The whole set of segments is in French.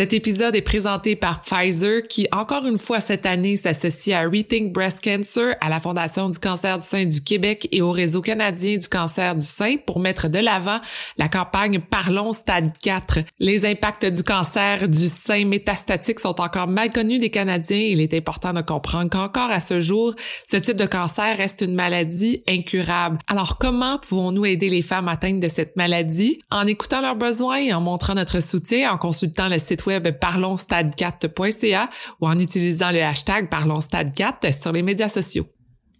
Cet épisode est présenté par Pfizer qui, encore une fois cette année, s'associe à Rethink Breast Cancer, à la Fondation du cancer du sein du Québec et au Réseau canadien du cancer du sein pour mettre de l'avant la campagne Parlons Stade 4. Les impacts du cancer du sein métastatique sont encore mal connus des Canadiens il est important de comprendre qu'encore à ce jour, ce type de cancer reste une maladie incurable. Alors comment pouvons-nous aider les femmes atteintes de cette maladie? En écoutant leurs besoins et en montrant notre soutien, en consultant le site web parlonsstade4.ca ou en utilisant le hashtag parlonsstade4 sur les médias sociaux.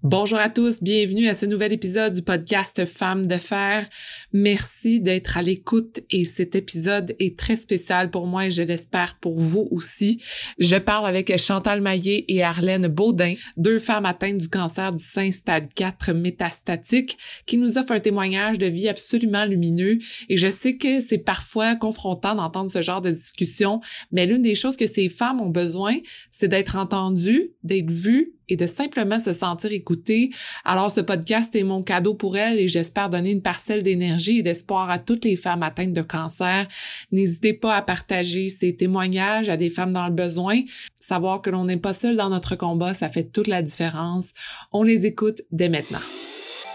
Bonjour à tous, bienvenue à ce nouvel épisode du podcast Femmes de fer. Merci d'être à l'écoute et cet épisode est très spécial pour moi et je l'espère pour vous aussi. Je parle avec Chantal Maillet et Arlène Baudin, deux femmes atteintes du cancer du sein stade 4 métastatique qui nous offrent un témoignage de vie absolument lumineux et je sais que c'est parfois confrontant d'entendre ce genre de discussion, mais l'une des choses que ces femmes ont besoin, c'est d'être entendues, d'être vues et de simplement se sentir écoutée. Alors ce podcast est mon cadeau pour elles et j'espère donner une parcelle d'énergie et d'espoir à toutes les femmes atteintes de cancer. N'hésitez pas à partager ces témoignages à des femmes dans le besoin. Savoir que l'on n'est pas seul dans notre combat, ça fait toute la différence. On les écoute dès maintenant.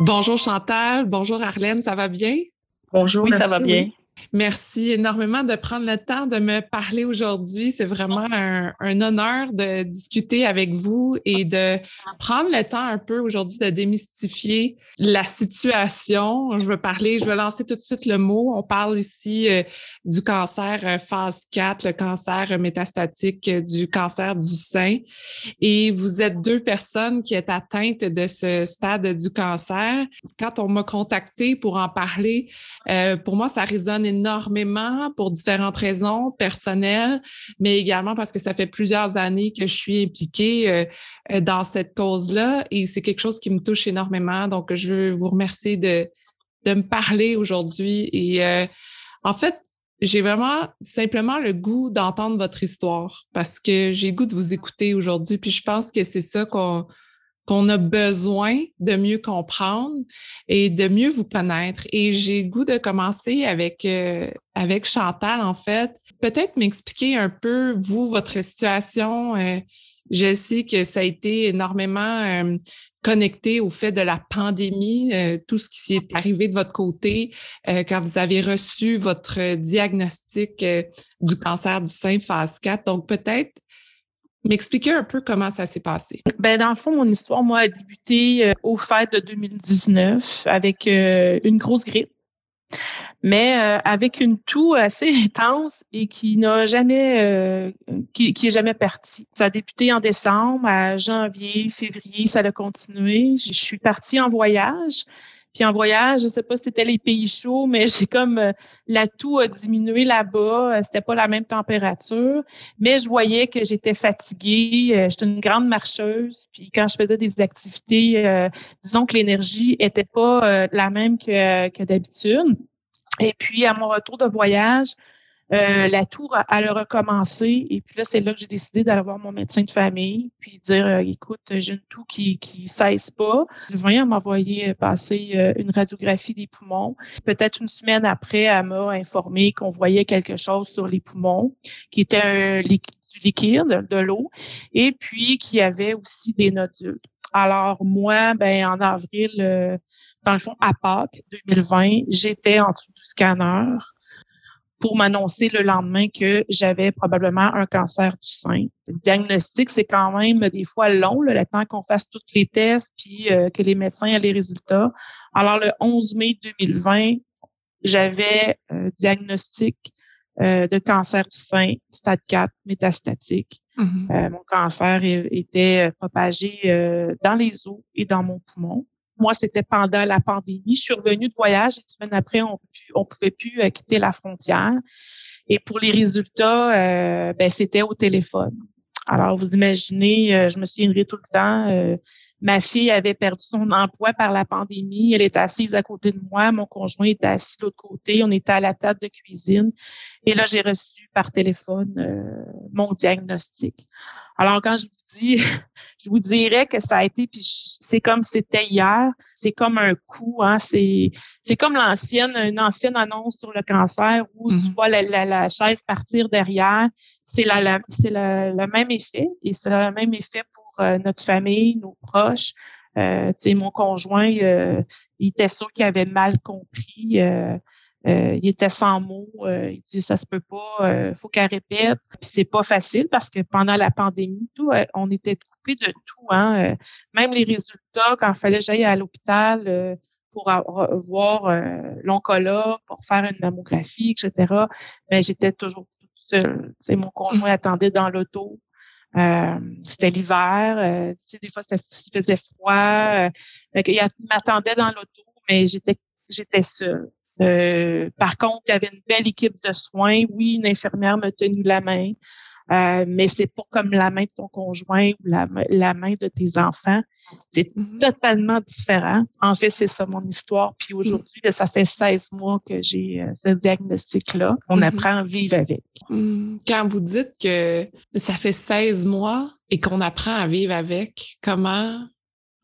Bonjour Chantal, bonjour Arlène, ça va bien? Bonjour, oui, ça va bien. Merci énormément de prendre le temps de me parler aujourd'hui. C'est vraiment un, honneur de discuter avec vous et de prendre le temps un peu aujourd'hui de démystifier la situation. Je veux parler, je veux lancer tout de suite le mot. On parle ici euh, du cancer euh, phase 4, le cancer métastatique euh, du cancer du sein. Et vous êtes deux personnes qui êtes atteintes de ce stade du cancer. Quand on m'a contacté pour en parler, pour moi, ça résonne énormément pour différentes raisons personnelles, mais également parce que ça fait plusieurs années que je suis impliquée euh, euh, dans cette cause-là et c'est quelque chose qui me touche énormément. Donc, je veux vous remercier de, de me parler aujourd'hui. Et euh, en fait, j'ai vraiment simplement le goût d'entendre votre histoire parce que j'ai goût de vous écouter aujourd'hui. Puis je pense que c'est ça qu'on qu'on a besoin de mieux comprendre et de mieux vous connaître. Et j'ai goût de commencer avec, euh, avec Chantal, en fait. Peut-être m'expliquer un peu, vous, votre situation. Euh, je sais que ça a été énormément euh, connecté au fait de la pandémie, tout ce qui est arrivé de votre côté quand vous avez reçu votre diagnostic du cancer du sein phase 4. Donc, peut-être M'expliquer un peu comment ça s'est passé. Ben, dans le fond, mon histoire, moi, a débuté euh, au fait de 2019 avec euh, une grosse grippe, mais euh, avec une toux assez intense et qui n'a jamais, qui, qui est jamais partie. Ça a débuté en décembre, à janvier, février, ça a continué. Je suis partie en voyage. Puis en voyage, je sais pas si c'était les pays chauds, mais j'ai comme euh, la toux a diminué là-bas. Euh, c'était pas la même température, mais je voyais que j'étais fatiguée. Euh, j'étais une grande marcheuse. Puis quand je faisais des activités, disons que l'énergie était pas la même que, que d'habitude. Et puis à mon retour de voyage, euh, la tour, elle a recommencé. Et puis là, c'est là que j'ai décidé d'aller voir mon médecin de famille, puis dire, euh, écoute, j'ai une toux qui qui cesse pas. Viens m'envoyer passer euh, une radiographie des poumons. Peut-être une semaine après, elle m'a informé qu'on voyait quelque chose sur les poumons, qui était un liquide, du liquide, de l'eau, et puis qui avait aussi des nodules. Alors moi, ben en avril, dans le fond, à Pâques 2020, j'étais en dessous du scanner pour m'annoncer le lendemain que j'avais probablement un cancer du sein. Le diagnostic, c'est quand même des fois long, le temps qu'on fasse tous les tests puis euh, que les médecins aient les résultats. Alors, le 11 mai 2020, j'avais un diagnostic euh, de cancer du sein, stade 4, métastatique. Mm-hmm. Euh, mon cancer était propagé dans les os et dans mon poumon. Moi, c'était pendant la pandémie. Je suis revenue de voyage et une semaine après, on ne pouvait plus euh, quitter la frontière. Et pour les résultats, euh, ben, c'était au téléphone. Alors, vous imaginez, euh, je me souviendrai tout le temps, ma fille avait perdu son emploi par la pandémie. Elle était assise à côté de moi. Mon conjoint était assis de l'autre côté. On était à la table de cuisine. Et là, j'ai reçu par téléphone mon diagnostic. Alors, quand je vous dis, je vous dirais que ça a été, puis c'est comme c'était hier, c'est comme un coup, hein, c'est c'est comme l'ancienne, une ancienne annonce sur le cancer où tu mm-hmm. vois la, la, chaise partir derrière. C'est la, c'est le même effet et c'est le même effet pour euh, notre famille, nos proches. Euh, mon conjoint, euh, il était sûr qu'il avait mal compris. Euh, euh, il était sans mots. Euh, il dit ça se peut pas, euh, faut qu'elle répète. Puis c'est pas facile parce que pendant la pandémie, tout, on était coupé de tout. Hein, même les résultats, quand il fallait j'aille à l'hôpital pour voir l'oncologue, pour faire une mammographie, etc. Mais j'étais toujours toute seule. sais, mon conjoint attendait dans l'auto. c'était l'hiver, tu sais, des fois, ça faisait froid. il m'attendait dans l'auto, mais j'étais j'étais seule. Euh, par contre, il y avait une belle équipe de soins. Oui, une infirmière m'a tenu la main, euh, mais c'est pas comme la main de ton conjoint ou la, main de tes enfants. C'est mm-hmm. totalement différent. En fait, c'est ça mon histoire. Puis aujourd'hui, ça fait 16 mois que j'ai euh, ce diagnostic-là. On mm-hmm. apprend à vivre avec. Mm. Quand vous dites que ça fait 16 mois et qu'on apprend à vivre avec, comment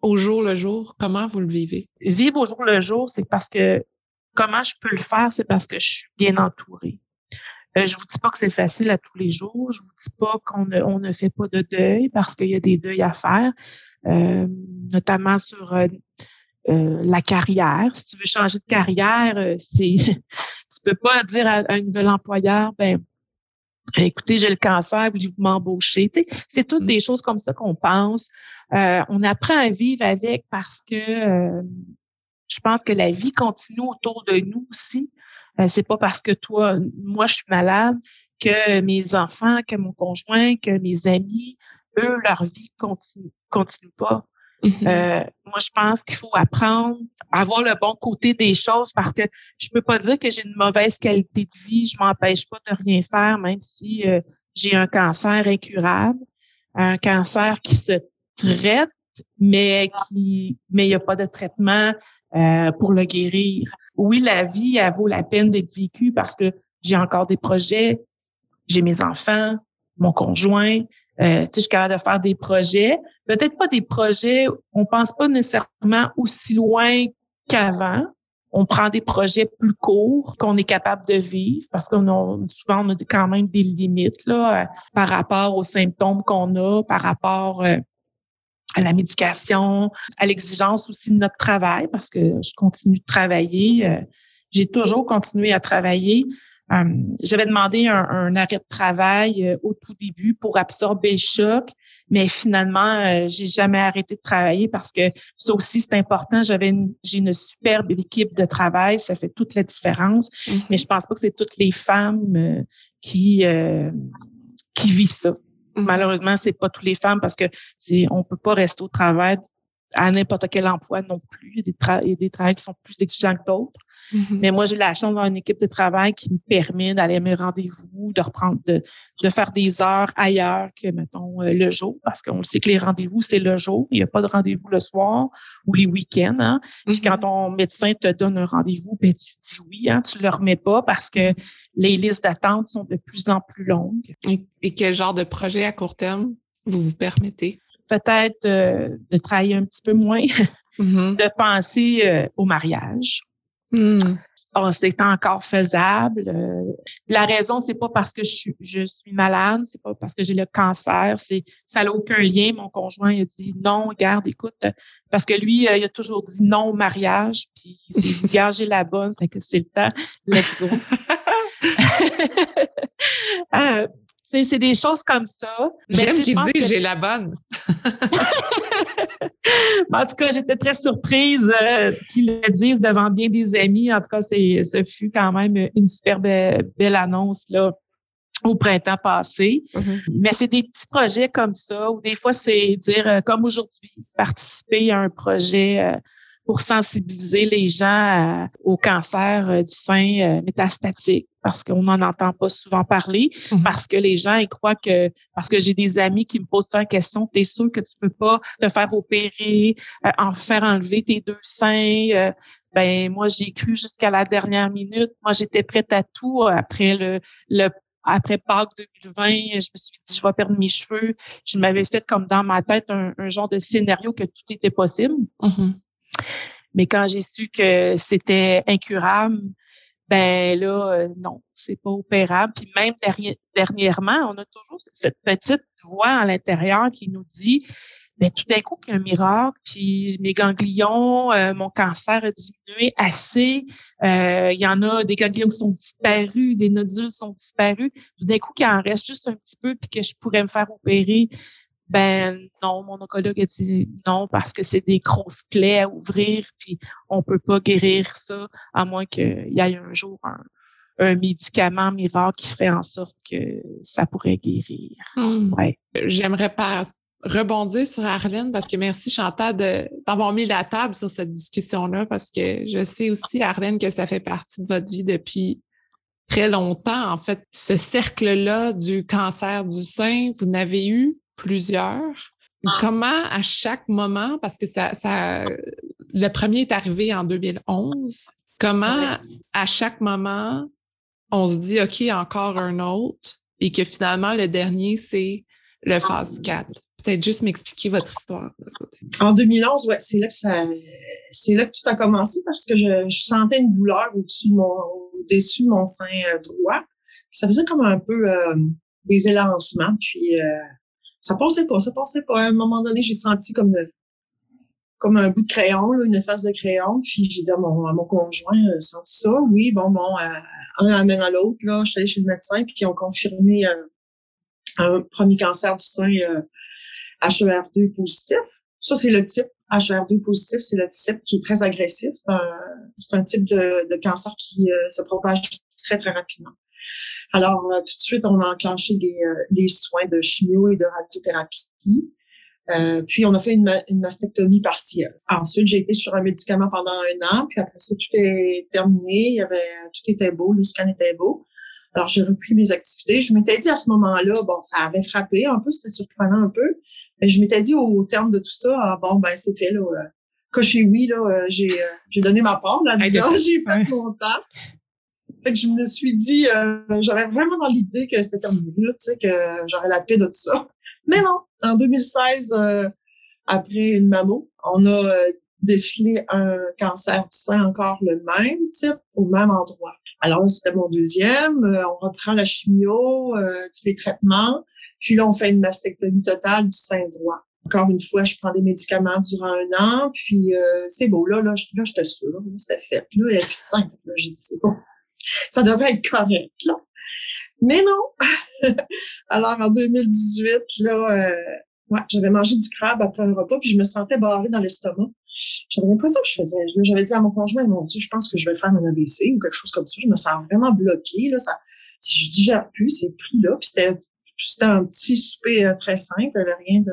au jour le jour, comment vous le vivez? Vivre au jour le jour, c'est parce que Comment je peux le faire? C'est parce que je suis bien entourée. Euh, je vous dis pas que c'est facile à tous les jours. Je vous dis pas qu'on ne, on ne fait pas de deuil parce qu'il y a des deuils à faire, euh, notamment sur euh, euh, la carrière. Si tu veux changer de carrière, c'est tu peux pas dire à, un nouvel employeur, ben écoutez, j'ai le cancer, voulez-vous m'embaucher? Tu sais, c'est toutes mm. des choses comme ça qu'on pense. on apprend à vivre avec parce que je pense que la vie continue autour de nous aussi. Euh, c'est pas parce que toi, moi, je suis malade que mes enfants, que mon conjoint, que mes amis, eux, leur vie continue, continue pas. Mm-hmm. Euh, moi, je pense qu'il faut apprendre à voir le bon côté des choses parce que je peux pas dire que j'ai une mauvaise qualité de vie. Je m'empêche pas de rien faire, même si euh, j'ai un cancer incurable, un cancer qui se traite, mais qui, mais il n'y a pas de traitement euh, pour le guérir. Oui, la vie, elle vaut la peine d'être vécue parce que j'ai encore des projets, j'ai mes enfants, mon conjoint, euh, tu sais, je suis capable de faire des projets. Peut-être pas des projets, on pense pas nécessairement aussi loin qu'avant. On prend des projets plus courts qu'on est capable de vivre parce qu'on a souvent on a quand même des limites là euh, par rapport aux symptômes qu'on a, par rapport euh, à la médication, à l'exigence aussi de notre travail, parce que je continue de travailler. Euh, j'ai toujours continué à travailler. Euh, j'avais demandé un, arrêt de travail euh, au tout début pour absorber le choc, mais finalement, j'ai jamais arrêté de travailler parce que ça aussi c'est important. J'avais j'ai une superbe équipe de travail, ça fait toute la différence. Mm-hmm. Mais je pense pas que c'est toutes les femmes qui qui vivent ça. Malheureusement, c'est pas toutes les femmes parce que c'est on peut pas rester au travail à n'importe quel emploi non plus. Il y a des, tra des travails qui sont plus exigeants que d'autres. Mm-hmm. Mais moi, j'ai la chance d'avoir une équipe de travail qui me permet d'aller à mes rendez-vous, de reprendre, de, de, faire des heures ailleurs que, mettons, euh, le jour, parce qu'on sait que les rendez-vous, c'est le jour. Il n'y a pas de rendez-vous le soir ou les week-ends. Hein. Puis quand mm-hmm. ton médecin te donne un rendez-vous, ben, tu dis oui, hein, tu le remets pas parce que les listes d'attente sont de plus en plus longues. et quel genre de projet à court terme vous vous permettez? Peut-être euh, de travailler un petit peu moins, mm-hmm. de penser euh, au mariage. Mm. Oh, c'est encore faisable. Euh, la raison, c'est pas parce que je suis, je suis malade, c'est pas parce que j'ai le cancer, c'est ça n'a aucun lien. Mon conjoint il a dit non, garde, écoute, parce que lui, il a toujours dit non au mariage, puis il s'est dit j'ai la bonne, fait que c'est le temps, let's go. C'est des choses comme ça. J'aime qu'il dise j'ai la bonne. en tout cas, j'étais très surprise euh, qu'il le dise devant bien des amis. En tout cas, ce fut quand même une super belle, annonce là au printemps passé. Mm-hmm. Mais c'est des petits projets comme ça, ou des fois, c'est dire, euh, comme aujourd'hui, participer à un projet euh, pour sensibiliser les gens au cancer du sein métastatique parce qu'on n'en entend pas souvent parler, mhm. parce que les gens ils croient que parce que j'ai des amis qui me posent la question, tu es sûr que tu peux pas te faire opérer, en faire enlever tes deux seins, ben moi j'ai cru jusqu'à la dernière minute. Moi j'étais prête à tout après le, le après Pâques 2020, je me suis dit je vais perdre mes cheveux. Je m'avais fait comme dans ma tête un, genre de scénario que tout était possible. Mm-hmm. Mais quand j'ai su que c'était incurable, ben là, euh, non, c'est pas opérable. Puis même dernièrement, on a toujours cette petite voix à l'intérieur qui nous dit ben, tout d'un coup, qu'il y a un miracle, puis mes ganglions, euh, mon cancer a diminué assez. Euh, il y en a des ganglions qui sont disparus, des nodules sont disparus. Tout d'un coup, qu'il en reste juste un petit peu, puis que je pourrais me faire opérer. Ben non, mon oncologue a dit non parce que c'est des grosses plaies à ouvrir, puis on peut pas guérir ça à moins qu'il y ait un jour un, un médicament miracle qui ferait en sorte que ça pourrait guérir. Hmm. Ouais. J'aimerais pas rebondir sur Arlène parce que merci Chantal d'avoir mis la table sur cette discussion-là parce que je sais aussi, Arlène, que ça fait partie de votre vie depuis très longtemps. En fait, ce cercle-là du cancer du sein, vous n'avez eu plusieurs. Comment à chaque moment, parce que ça, ça le premier est arrivé en 2011, comment à chaque moment on se dit OK, encore un autre et que finalement le dernier c'est le phase 4 peut-être juste m'expliquer votre histoire de ce côté. En 2011, ouais, c'est là que ça, c'est là que tout a commencé parce que je, je sentais une douleur au-dessus de mon, au-dessus de mon sein euh, droit. ça faisait comme un peu euh, des élancements, puis euh, ça passait pas, ça passait pas. À un moment donné, j'ai senti comme de, comme un bout de crayon, là, une face de crayon. Puis j'ai dit à mon, à mon conjoint, euh, sens ça? Oui, bon, bon, un amène à l'autre. Là, je suis allée chez le médecin, puis ils ont confirmé un premier cancer du sein HER2 positif. Ça, c'est le type. HER2 positif, c'est le type qui est très agressif. C'est un, type de, cancer qui euh, se propage très, très rapidement. Alors, euh, tout de suite, on a enclenché les, euh, les soins de chimio et de radiothérapie. puis, on a fait une, une, mastectomie partielle. Ensuite, j'ai été sur un médicament pendant un an. Puis après ça, tout est terminé. Il y avait, tout était beau. Les scans étaient beaux. Alors, j'ai repris mes activités. Je m'étais dit à ce moment-là, bon, ça avait frappé un peu, c'était surprenant un peu. Mais je m'étais dit au terme de tout ça, ah, bon, ben, c'est fait, là. Euh, coché oui, là, euh, j'ai, euh, j'ai donné ma part là-dedans, j'ai fait mon temps. Fait que je me suis dit, j'avais vraiment dans l'idée que c'était terminé, là, tu sais, que j'aurais la paix de tout ça. Mais non, en 2016, après une mammo, on a décelé un cancer du sein encore le même type, au même endroit. Alors c'était mon deuxième. Euh, on reprend la chimio, euh, tous les traitements. Puis là, on fait une mastectomie totale du sein droit. Encore une fois, je prends des médicaments durant un an, puis euh, c'est beau. Là, là, là j'étais sûre, c'était fait. Là, il a plus. Là, j'ai dit, c'est bon. Ça devrait être correct, là. Mais non! Alors, en 2018, là, euh, ouais, j'avais mangé du crabe après un repas, puis je me sentais barrée dans l'estomac. J'avais l'impression que je faisais. J'avais dit à mon conjoint, mon Dieu, je pense que je vais faire un AVC ou quelque chose comme ça. Je me sens vraiment bloquée. Là, ça, si je digère plus, c'est pris là. Puis c'était c'était un petit souper euh, très simple, avait rien de.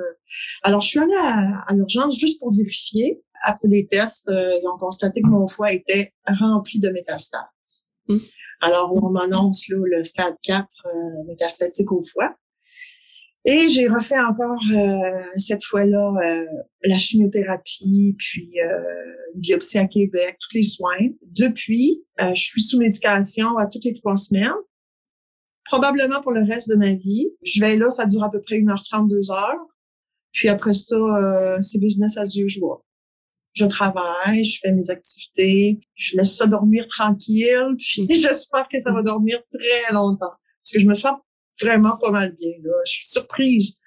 Alors, je suis allée à, l'urgence juste pour vérifier. Après des tests, euh, ils ont constaté que mon foie était rempli de métastases. Mmh. Alors, on m'annonce le stade 4 euh, métastatique au foie. Et j'ai refait encore euh, cette fois-là euh, la chimiothérapie, puis euh, biopsie à Québec, tous les soins. Depuis, euh, je suis sous médication à toutes les trois semaines, probablement pour le reste de ma vie. Je vais là, ça dure à peu près 1h30, 2 heures. Puis après ça, c'est business as usual. Je travaille, je fais mes activités, je laisse ça dormir tranquille, puis j'espère que ça va dormir très longtemps. Parce que je me sens vraiment pas mal bien. Là. Je suis surprise.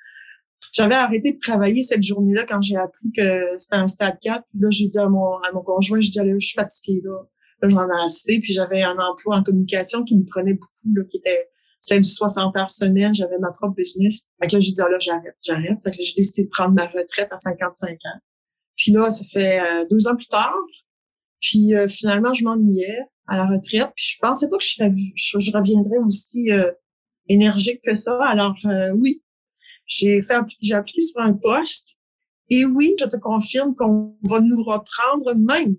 J'avais arrêté de travailler cette journée-là quand j'ai appris que c'était un stade 4. Puis là, j'ai dit à mon, à mon conjoint, je dis, je suis fatiguée là. Là, j'en ai assez. Puis j'avais un emploi en communication qui me prenait beaucoup, là, qui était c'était du 60 heures semaine, j'avais ma propre business. Fait que là, j'ai dit, ah, là, j'arrête, j'arrête. Fait que j'ai décidé de prendre ma retraite à 55 ans. Puis là, ça fait euh, deux ans plus tard. Puis euh, finalement, je m'ennuyais à la retraite. Puis je pensais pas que je, reviendrais aussi euh, énergique que ça. Alors oui, j'ai fait j'ai appliqué sur un poste. Et oui, je te confirme qu'on va nous reprendre même.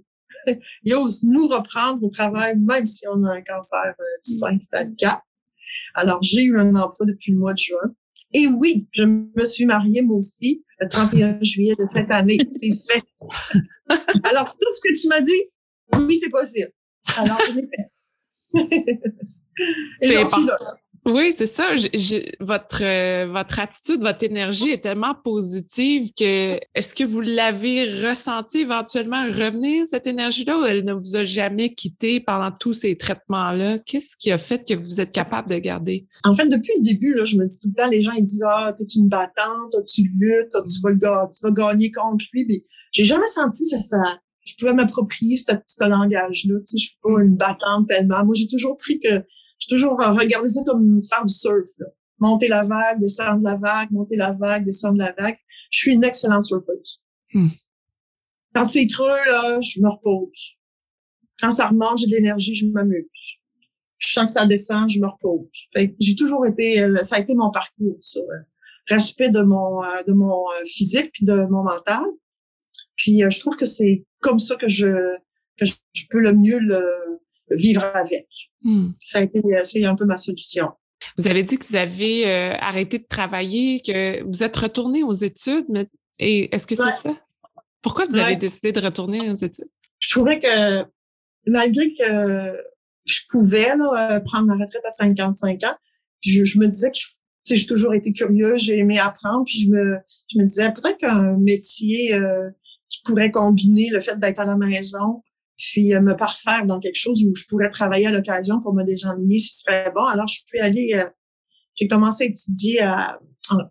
Il ose nous reprendre au travail, même si on a un cancer du sein stade 4. Alors, j'ai eu un emploi depuis le mois de juin. Et oui, je me suis mariée, moi aussi, le 31 juillet de cette année. C'est fait. Alors, tout ce que tu m'as dit, oui, c'est possible. Alors, je l'ai fait. Et j'en suis là. Oui, c'est ça. votre, euh, votre attitude, votre énergie est tellement positive que est-ce que vous l'avez ressenti éventuellement revenir, cette énergie-là, ou elle ne vous a jamais quitté pendant tous ces traitements-là? Qu'est-ce qui a fait que vous êtes capable de garder? En fait, depuis le début, là, je me dis tout le temps, les gens ils disent Ah, t'es une battante, tu luttes, tu vas, tu vas gagner contre lui. Mais j'ai jamais senti ça, ça. Je pouvais m'approprier ce, ce langage-là. Tu sais, je suis pas une battante tellement. Moi, j'ai toujours pris que j'ai toujours regardé ça comme faire du surf. Là. Monter la vague, descendre la vague, monter la vague, descendre la vague. Je suis une excellente surfeuse. Hmm. Quand c'est creux, là, je me repose. Quand ça remonte, j'ai de l'énergie, je m'amuse. Je sens que ça descend, je me repose. Fait j'ai toujours été, euh, ça a été mon parcours, ça. Euh, respect de mon, euh, de mon physique puis de mon mental. Puis je trouve que c'est comme ça que je, que je peux le mieux le, vivre avec. Hmm. Ça a été, euh, c'est un peu ma solution. Vous avez dit que vous avez euh, arrêté de travailler, que vous êtes retourné aux études, mais et est-ce que c'est ça? Pourquoi vous avez décidé de retourner aux études? Je trouvais que malgré que je pouvais là, euh, prendre ma retraite à 55 ans, je, me disais que j'ai toujours été curieuse, j'ai aimé apprendre, puis je me, je me disais peut-être qu'un métier qui pourrait combiner le fait d'être à la maison puis euh, me parfaire dans quelque chose où je pourrais travailler à l'occasion pour me désennuyer, ce serait bon. Alors, je suis allée, euh, j'ai commencé à étudier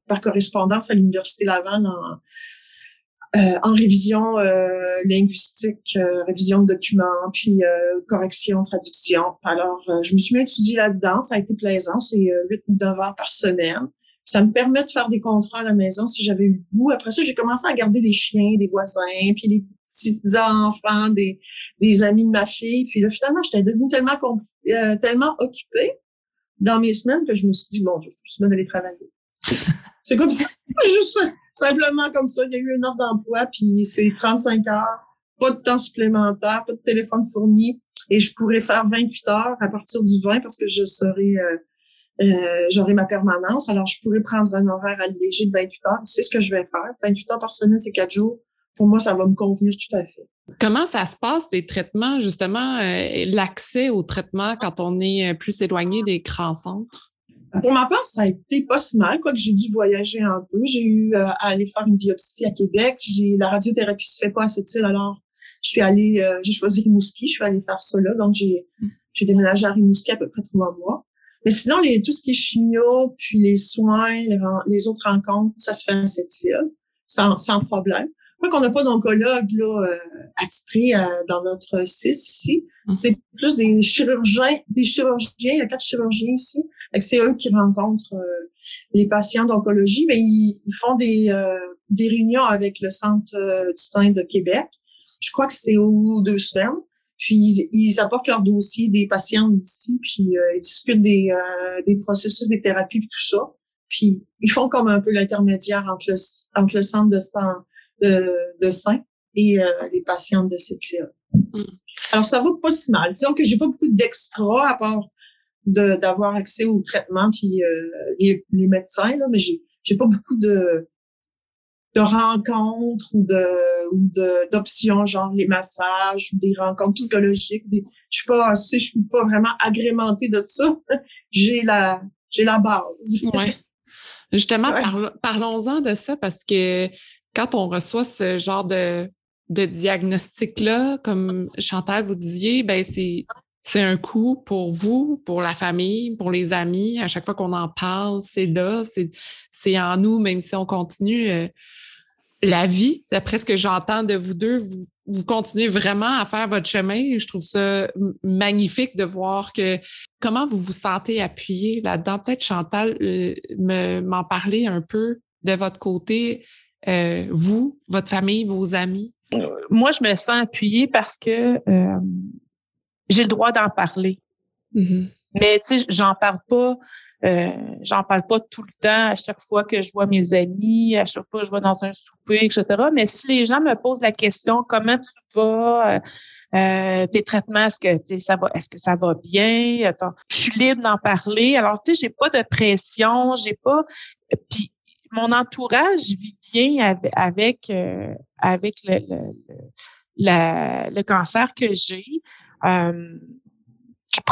par correspondance à l'Université Laval en, euh, en révision linguistique, révision de documents, puis correction, traduction. Alors, je me suis mis à étudier là-dedans. Ça a été plaisant. C'est 8 ou 9 heures par semaine. Ça me permet de faire des contrats à la maison si j'avais eu le goût. Après ça, j'ai commencé à garder les chiens des voisins, puis les petits enfants des, des amis de ma fille. Puis là, finalement, j'étais devenue tellement euh, tellement occupée dans mes semaines que je me suis dit, bon, je suis bien d'aller travailler. c'est comme ça. C'est juste simplement comme ça. Il y a eu une offre d'emploi, puis c'est 35 heures, pas de temps supplémentaire, pas de téléphone fourni. Et je pourrais faire 28 heures à partir du 20 parce que je serai... Euh, euh, j'aurai ma permanence. Alors, je pourrais prendre un horaire allégé de 28 heures. C'est ce que je vais faire. 28 heures par semaine, c'est quatre jours. Pour moi, ça va me convenir tout à fait. Comment ça se passe, les traitements, justement, euh, l'accès aux traitements quand on est euh, plus éloigné des grands centres? Pour ma part, ça a été pas si mal, quoique j'ai dû voyager un peu. J'ai eu à aller faire une biopsie à Québec. J'ai la radiothérapie se fait pas à cette île, alors je suis allée, j'ai choisi Rimouski, je suis allée faire ça là. Donc j'ai déménagé à Rimouski à peu près trois mois. Mais sinon, les, tout ce qui est chimio, puis les soins, les, autres rencontres, ça se fait à cette île, sans, sans problème. Moi, qu'on n'a pas d'oncologue là, euh, attitré euh, dans notre CIS ici. Hum. C'est plus des chirurgiens, des chirurgiens, il y a quatre chirurgiens ici. C'est eux qui rencontrent euh, les patients d'oncologie, mais ils, font des, euh, des réunions avec le Centre du sein de Québec. Je crois que c'est aux deux semaines. Puis ils, apportent leur dossier des patients d'ici, puis euh, ils discutent des, euh, des processus, des thérapies, puis tout ça. Puis ils font comme un peu l'intermédiaire entre le, entre le centre de, de, de sein et euh, les patients de cette mm. Alors ça va pas si mal. Disons que j'ai pas beaucoup d'extra à part d'avoir accès au traitement puis les, les médecins là, mais j'ai j'ai pas beaucoup de de rencontres ou de ou de d'options genre les massages ou des rencontres psychologiques des, je suis pas assez je suis pas vraiment agrémentée de ça j'ai la j'ai la base ouais justement parlons-en de ça parce que quand on reçoit ce genre de de diagnostic là comme Chantal vous disiez ben c'est c'est un coup pour vous, pour la famille, pour les amis. À chaque fois qu'on en parle, c'est là, c'est en nous, même si on continue. Euh, la vie, d'après ce que j'entends de vous deux, vous, vous continuez vraiment à faire votre chemin. Je trouve ça magnifique de voir que comment vous vous sentez appuyé là-dedans. Peut-être Chantal, euh, m'en parler un peu de votre côté, euh, vous, votre famille, vos amis. Moi, je me sens appuyée parce que euh, j'ai le droit d'en parler. Mm-hmm. Mais tu sais, j'en parle pas. Euh, j'en parle pas tout le temps à chaque fois que je vois mes amis, à chaque fois que je vais dans un souper, etc. Mais si les gens me posent la question comment tu vas, euh, euh tes traitements, est-ce que ça va, est-ce que ça va bien, je suis libre d'en parler. Alors tu sais, j'ai pas de pression, j'ai pas. Puis mon entourage vit bien avec avec, le, cancer que j'ai. Euh, il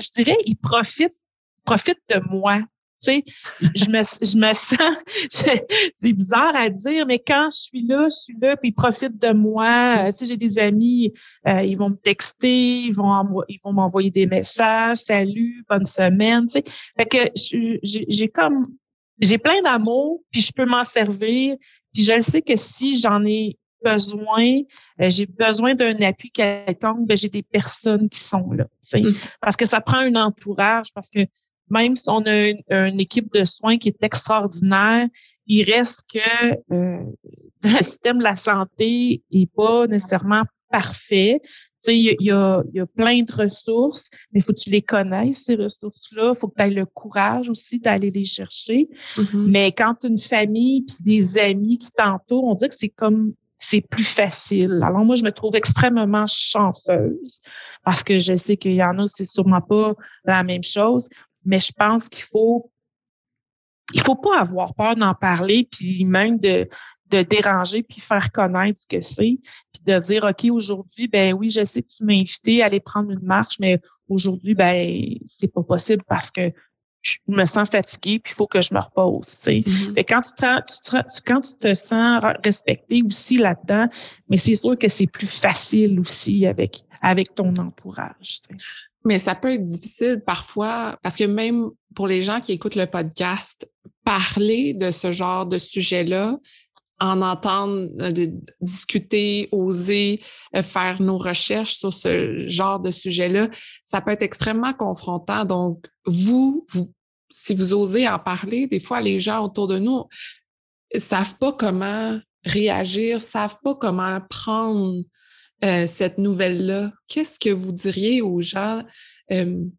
je dirais, il profite, profite de moi. Tu sais, je me, je me sens, c'est bizarre à dire, mais quand je suis là, je suis là, puis ils profitent de moi. Euh, tu sais, j'ai des amis, euh, ils vont me texter, ils vont, ils vont m'envoyer des messages, salut, bonne semaine. Tu sais, fait que j'ai comme, j'ai plein d'amour, puis je peux m'en servir, puis je sais que si j'en ai besoin, euh, j'ai besoin d'un appui quelconque, ben j'ai des personnes qui sont là. Mm. Parce que ça prend un entourage, parce que même si on a une, équipe de soins qui est extraordinaire, il reste que euh, le système de la santé est pas nécessairement parfait. Tu il y a, y a, plein de ressources, mais il faut que tu les connaisses, ces ressources-là. Il faut que tu aies le courage aussi d'aller les chercher. Mm-hmm. Mais quand une famille puis des amis qui t'entourent, on dit que c'est comme c'est plus facile. Alors moi, je me trouve extrêmement chanceuse parce que je sais qu'il y en a, c'est sûrement pas la même chose, mais je pense qu'il faut il faut pas avoir peur d'en parler, puis même de, de déranger, puis faire connaître ce que c'est, puis de dire, OK, aujourd'hui, ben oui, je sais que tu m'as invité à aller prendre une marche, mais aujourd'hui, ben c'est pas possible parce que je me sens fatiguée, puis il faut que je me repose. Tu sais. Mm-hmm. quand, tu te, quand tu te sens respecté aussi là-dedans, mais c'est sûr que c'est plus facile aussi avec, avec ton entourage. Mais ça peut être difficile parfois parce que même pour les gens qui écoutent le podcast, parler de ce genre de sujet-là, en entendre euh, discuter, oser euh, faire nos recherches sur ce genre de sujet-là, ça peut être extrêmement confrontant. Donc, vous, vous, si vous osez en parler, des fois, les gens autour de nous savent pas comment réagir, savent pas comment prendre euh, cette nouvelle-là. Qu'est-ce que vous diriez aux gens?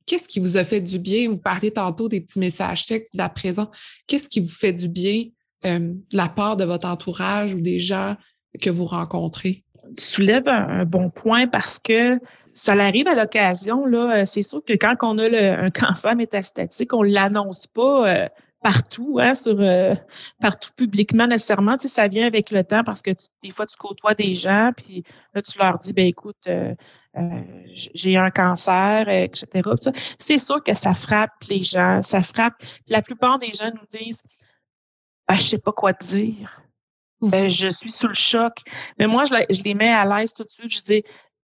Qu'est-ce qui vous a fait du bien? Vous parlez tantôt des petits messages textes de la présence. Qu'est-ce qui vous fait du bien euh, de la part de votre entourage ou des gens que vous rencontrez? Tu soulèves un, bon point parce que ça arrive à l'occasion. Là, euh, c'est sûr que quand on a un cancer métastatique, on l'annonce pas euh, partout, hein, sur partout publiquement nécessairement. Tu sais, ça vient avec le temps parce que des fois tu côtoies des gens, puis là tu leur dis, ben écoute, j'ai un cancer, etc. C'est sûr que ça frappe les gens, ça frappe. La plupart des gens nous disent, je ben, je sais pas quoi te dire. Mmh. Ben, je suis sous le choc. Mais moi, je, les mets à l'aise tout de suite. Je dis,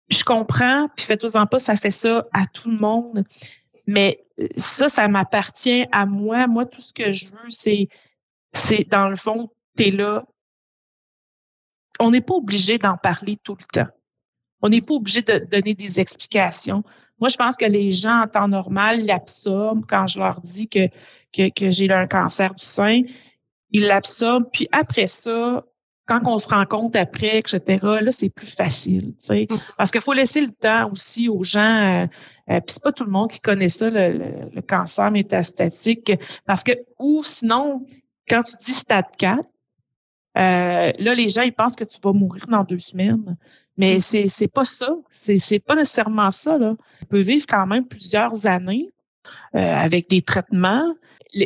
je comprends, puis faites-en pas, ça fait ça à tout le monde. Mais euh, ça, ça m'appartient à moi. Moi, tout ce que je veux, c'est, c'est dans le fond, tu es là. On n'est pas obligé d'en parler tout le temps. On n'est pas obligé de donner des explications. Moi, je pense que les gens, en temps normal, l'absorbent quand je leur dis que, que, que j'ai un cancer du sein il l'absorbe. Puis après ça, quand on se rend compte après, etc., là, c'est plus facile, tu sais. Mm. Parce qu'il faut laisser le temps aussi aux gens, euh, euh, puis c'est pas tout le monde qui connaît ça, le, cancer métastatique, parce que, ou sinon, quand tu dis stade 4, euh, là, les gens, ils pensent que tu vas mourir dans deux semaines. Mais mm. c'est, c'est pas ça. C'est, c'est pas nécessairement ça, là. On peut vivre quand même plusieurs années euh, avec des traitements,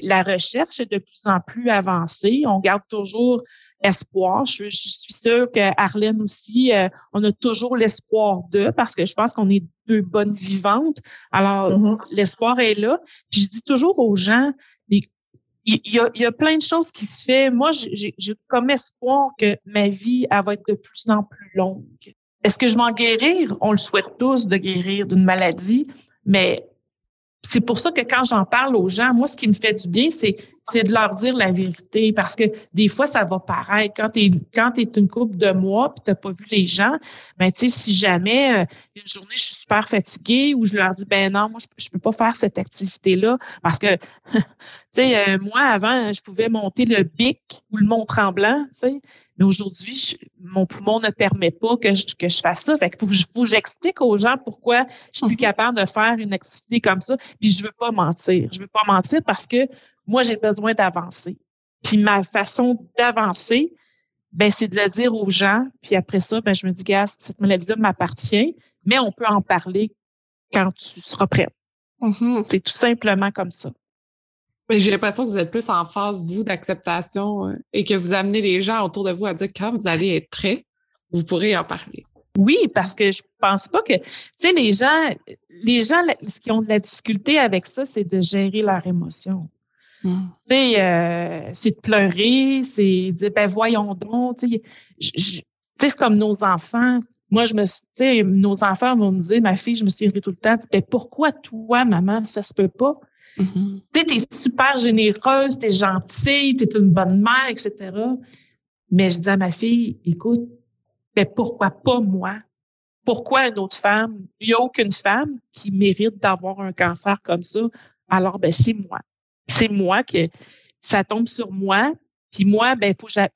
la recherche est de plus en plus avancée. On garde toujours espoir. Je, suis sûre que Arlène aussi, euh, on a toujours l'espoir de, parce que je pense qu'on est deux bonnes vivantes. Alors, mm-hmm. l'espoir est là. Puis je dis toujours aux gens, il y, a, il y a plein de choses qui se font. Moi, j'ai comme espoir que ma vie, elle va être de plus en plus longue. Est-ce que je vais en guérir? On le souhaite tous de guérir d'une maladie, mais c'est pour ça que quand j'en parle aux gens, moi, ce qui me fait du bien, c'est c'est de leur dire la vérité parce que des fois, ça va paraître. Quand tu es, quand es une couple de mois puis tu n'as pas vu les gens, ben, tu sais, si jamais euh, une journée, je suis super fatiguée ou je leur dis, ben non, moi, je, ne peux pas faire cette activité-là parce que, tu sais, euh, moi, avant, je pouvais monter le bic ou le mont tremblant, tu sais, mais aujourd'hui, mon poumon ne permet pas que je, que je fasse ça. Fait que faut, faut que j'explique aux gens pourquoi je suis plus capable de faire une activité comme ça. Puis je veux pas mentir. Je veux pas mentir parce que moi, j'ai besoin d'avancer. Puis ma façon d'avancer, ben, c'est de le dire aux gens. Puis après ça, ben, je me dis, gars, cette maladie-là m'appartient, mais on peut en parler quand tu seras prête. Mm-hmm. C'est tout simplement comme ça. Mais j'ai l'impression que vous êtes plus en phase, vous, d'acceptation euh, et que vous amenez les gens autour de vous à dire quand vous allez être prêt, vous pourrez en parler. Oui, parce que je pense pas que, tu sais, les gens, les gens, ce qui ont de la difficulté avec ça, c'est de gérer leurs émotions. Mm. Tu sais, euh, c'est de pleurer, c'est de dire, ben voyons donc, tu sais, c'est comme nos enfants. Moi, je me tu sais, nos enfants vont me dire, ma fille, je me suis tout le temps, ben pourquoi toi, maman, ça se peut pas? Mm-hmm. Tu sais, t'es super généreuse, t'es gentille, t'es une bonne mère, etc. Mais je dis à ma fille, écoute, ben pourquoi pas moi? Pourquoi une autre femme? Il n'y a aucune femme qui mérite d'avoir un cancer comme ça. Alors, ben, c'est moi c'est moi que ça tombe sur moi. Puis moi, ben, faut ça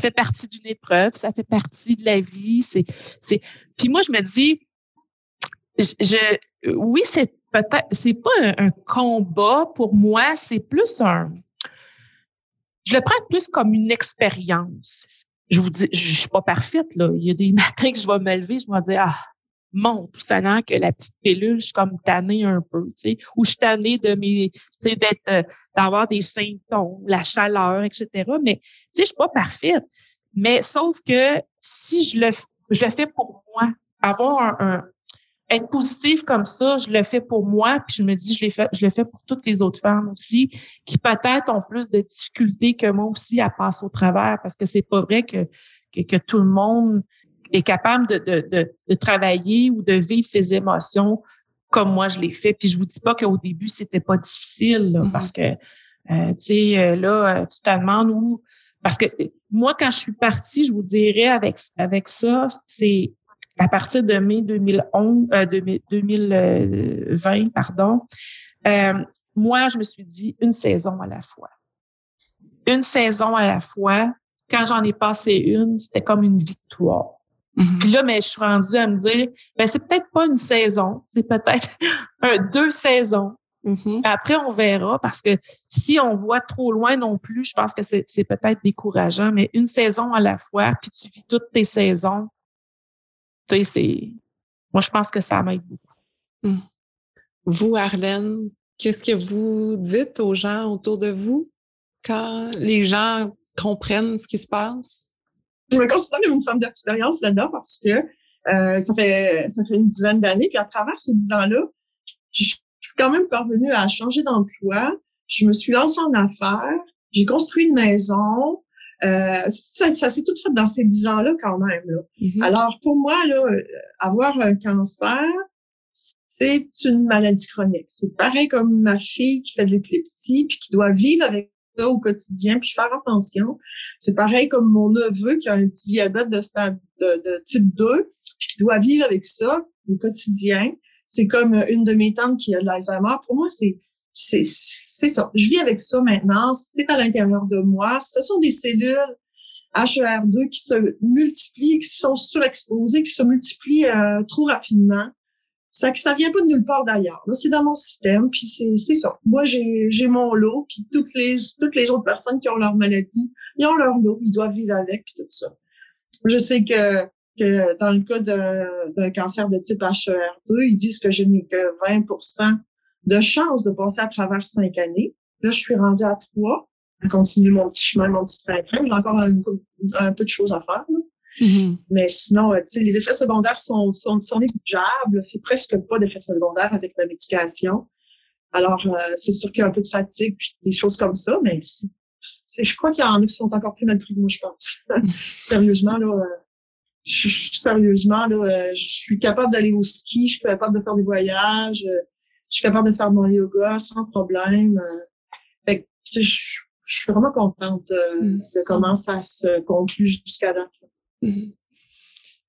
fait partie d'une épreuve, ça fait partie de la vie. C'est, c'est. Puis moi, je me dis, je, oui, c'est peut-être, c'est pas un, combat pour moi, c'est plus un. Je le prends plus comme une expérience. Je vous dis, je suis pas parfaite là. Il y a des matins que je vais me lever, je vais me dire ah monte tout que la petite pilule, je suis comme tannée un peu, tu sais, ou je suis tannée de mes, tu sais, d'être, euh, d'avoir des symptômes, la chaleur, etc. Mais, tu sais, je suis pas parfaite. Mais sauf que si je le, je le fais pour moi, avoir un, être positive comme ça, je le fais pour moi, puis je me dis, je l'ai fait, je le fais pour toutes les autres femmes aussi, qui peut-être ont plus de difficultés que moi aussi à passer au travers, parce que c'est pas vrai que, que tout le monde est capable de, de, de, de, travailler ou de vivre ses émotions comme moi je l'ai fait. Puis je vous dis pas qu'au début c'était pas difficile là, mm-hmm. parce que euh, tu sais euh, là euh, tu te demandes où parce que moi quand je suis partie, je vous dirais avec avec ça, c'est à partir de mai 2011 euh, 2020 pardon. Euh, moi je me suis dit une saison à la fois. Une saison à la fois. Quand j'en ai passé une, c'était comme une victoire. Mm-hmm. Puis là, mais je suis rendue à me dire, ben c'est peut-être pas une saison, c'est peut-être deux saisons. Mm-hmm. Après, on verra parce que si on voit trop loin non plus, je pense que c'est peut-être décourageant, mais une saison à la fois, puis tu vis toutes tes saisons, tu sais, c'est. Moi, je pense que ça m'aide beaucoup. Mm. Vous, Arlène, qu'est-ce que vous dites aux gens autour de vous quand les gens comprennent ce qui se passe? Je me considère comme une femme d'expérience là-dedans parce que euh, ça fait ça fait une dizaine d'années. Puis à travers ces dix ans-là, je suis quand même parvenue à changer d'emploi. Je me suis lancée en affaires. J'ai construit une maison. Euh, ça, ça s'est tout fait dans ces dix ans-là quand même. Là. Mm-hmm. Alors pour moi, là, euh, avoir un cancer, c'est une maladie chronique. C'est pareil comme ma fille qui fait de l'épilepsie puis qui doit vivre avec au quotidien, puis faire attention. C'est pareil comme mon neveu qui a un diabète de, type 2, puis qui doit vivre avec ça au quotidien. C'est comme une de mes tantes qui a de l'Alzheimer. Pour moi, c'est c'est ça. Je vis avec ça maintenant. C'est à l'intérieur de moi. Ce sont des cellules HER2 qui se multiplient, qui sont surexposées, qui se multiplient euh, trop rapidement. Ça ça vient pas de nulle part d'ailleurs. Là, c'est dans mon système, puis c'est c'est ça. Moi, j'ai j'ai mon lot, puis toutes les toutes les autres personnes qui ont leur maladie, ils ont leur lot, ils doivent vivre avec, puis tout ça. Je sais que que dans le cas d'un cancer de type HER2, ils disent que je n'ai que 20% de chance de passer à travers cinq années. Là, je suis rendue à trois. Je continue mon petit chemin, mon petit train-train. J'ai encore un, un, peu de choses à faire. Là. Mm-hmm. Mais sinon, euh, les effets secondaires sont, sont, sont négligeables. C'est presque pas d'effets secondaires avec la médication. Alors, euh, c'est sûr qu'il y a un peu de fatigue puis des choses comme ça, mais je crois qu'il y en a qui sont encore plus mal pris que moi, je pense. sérieusement, là, euh, je, sérieusement, là, je suis capable d'aller au ski, je suis capable de faire des voyages, je suis capable de faire mon yoga sans problème. fait je, suis vraiment contente de, mm. de, comment ça se conclut jusqu'à date. Mm-hmm.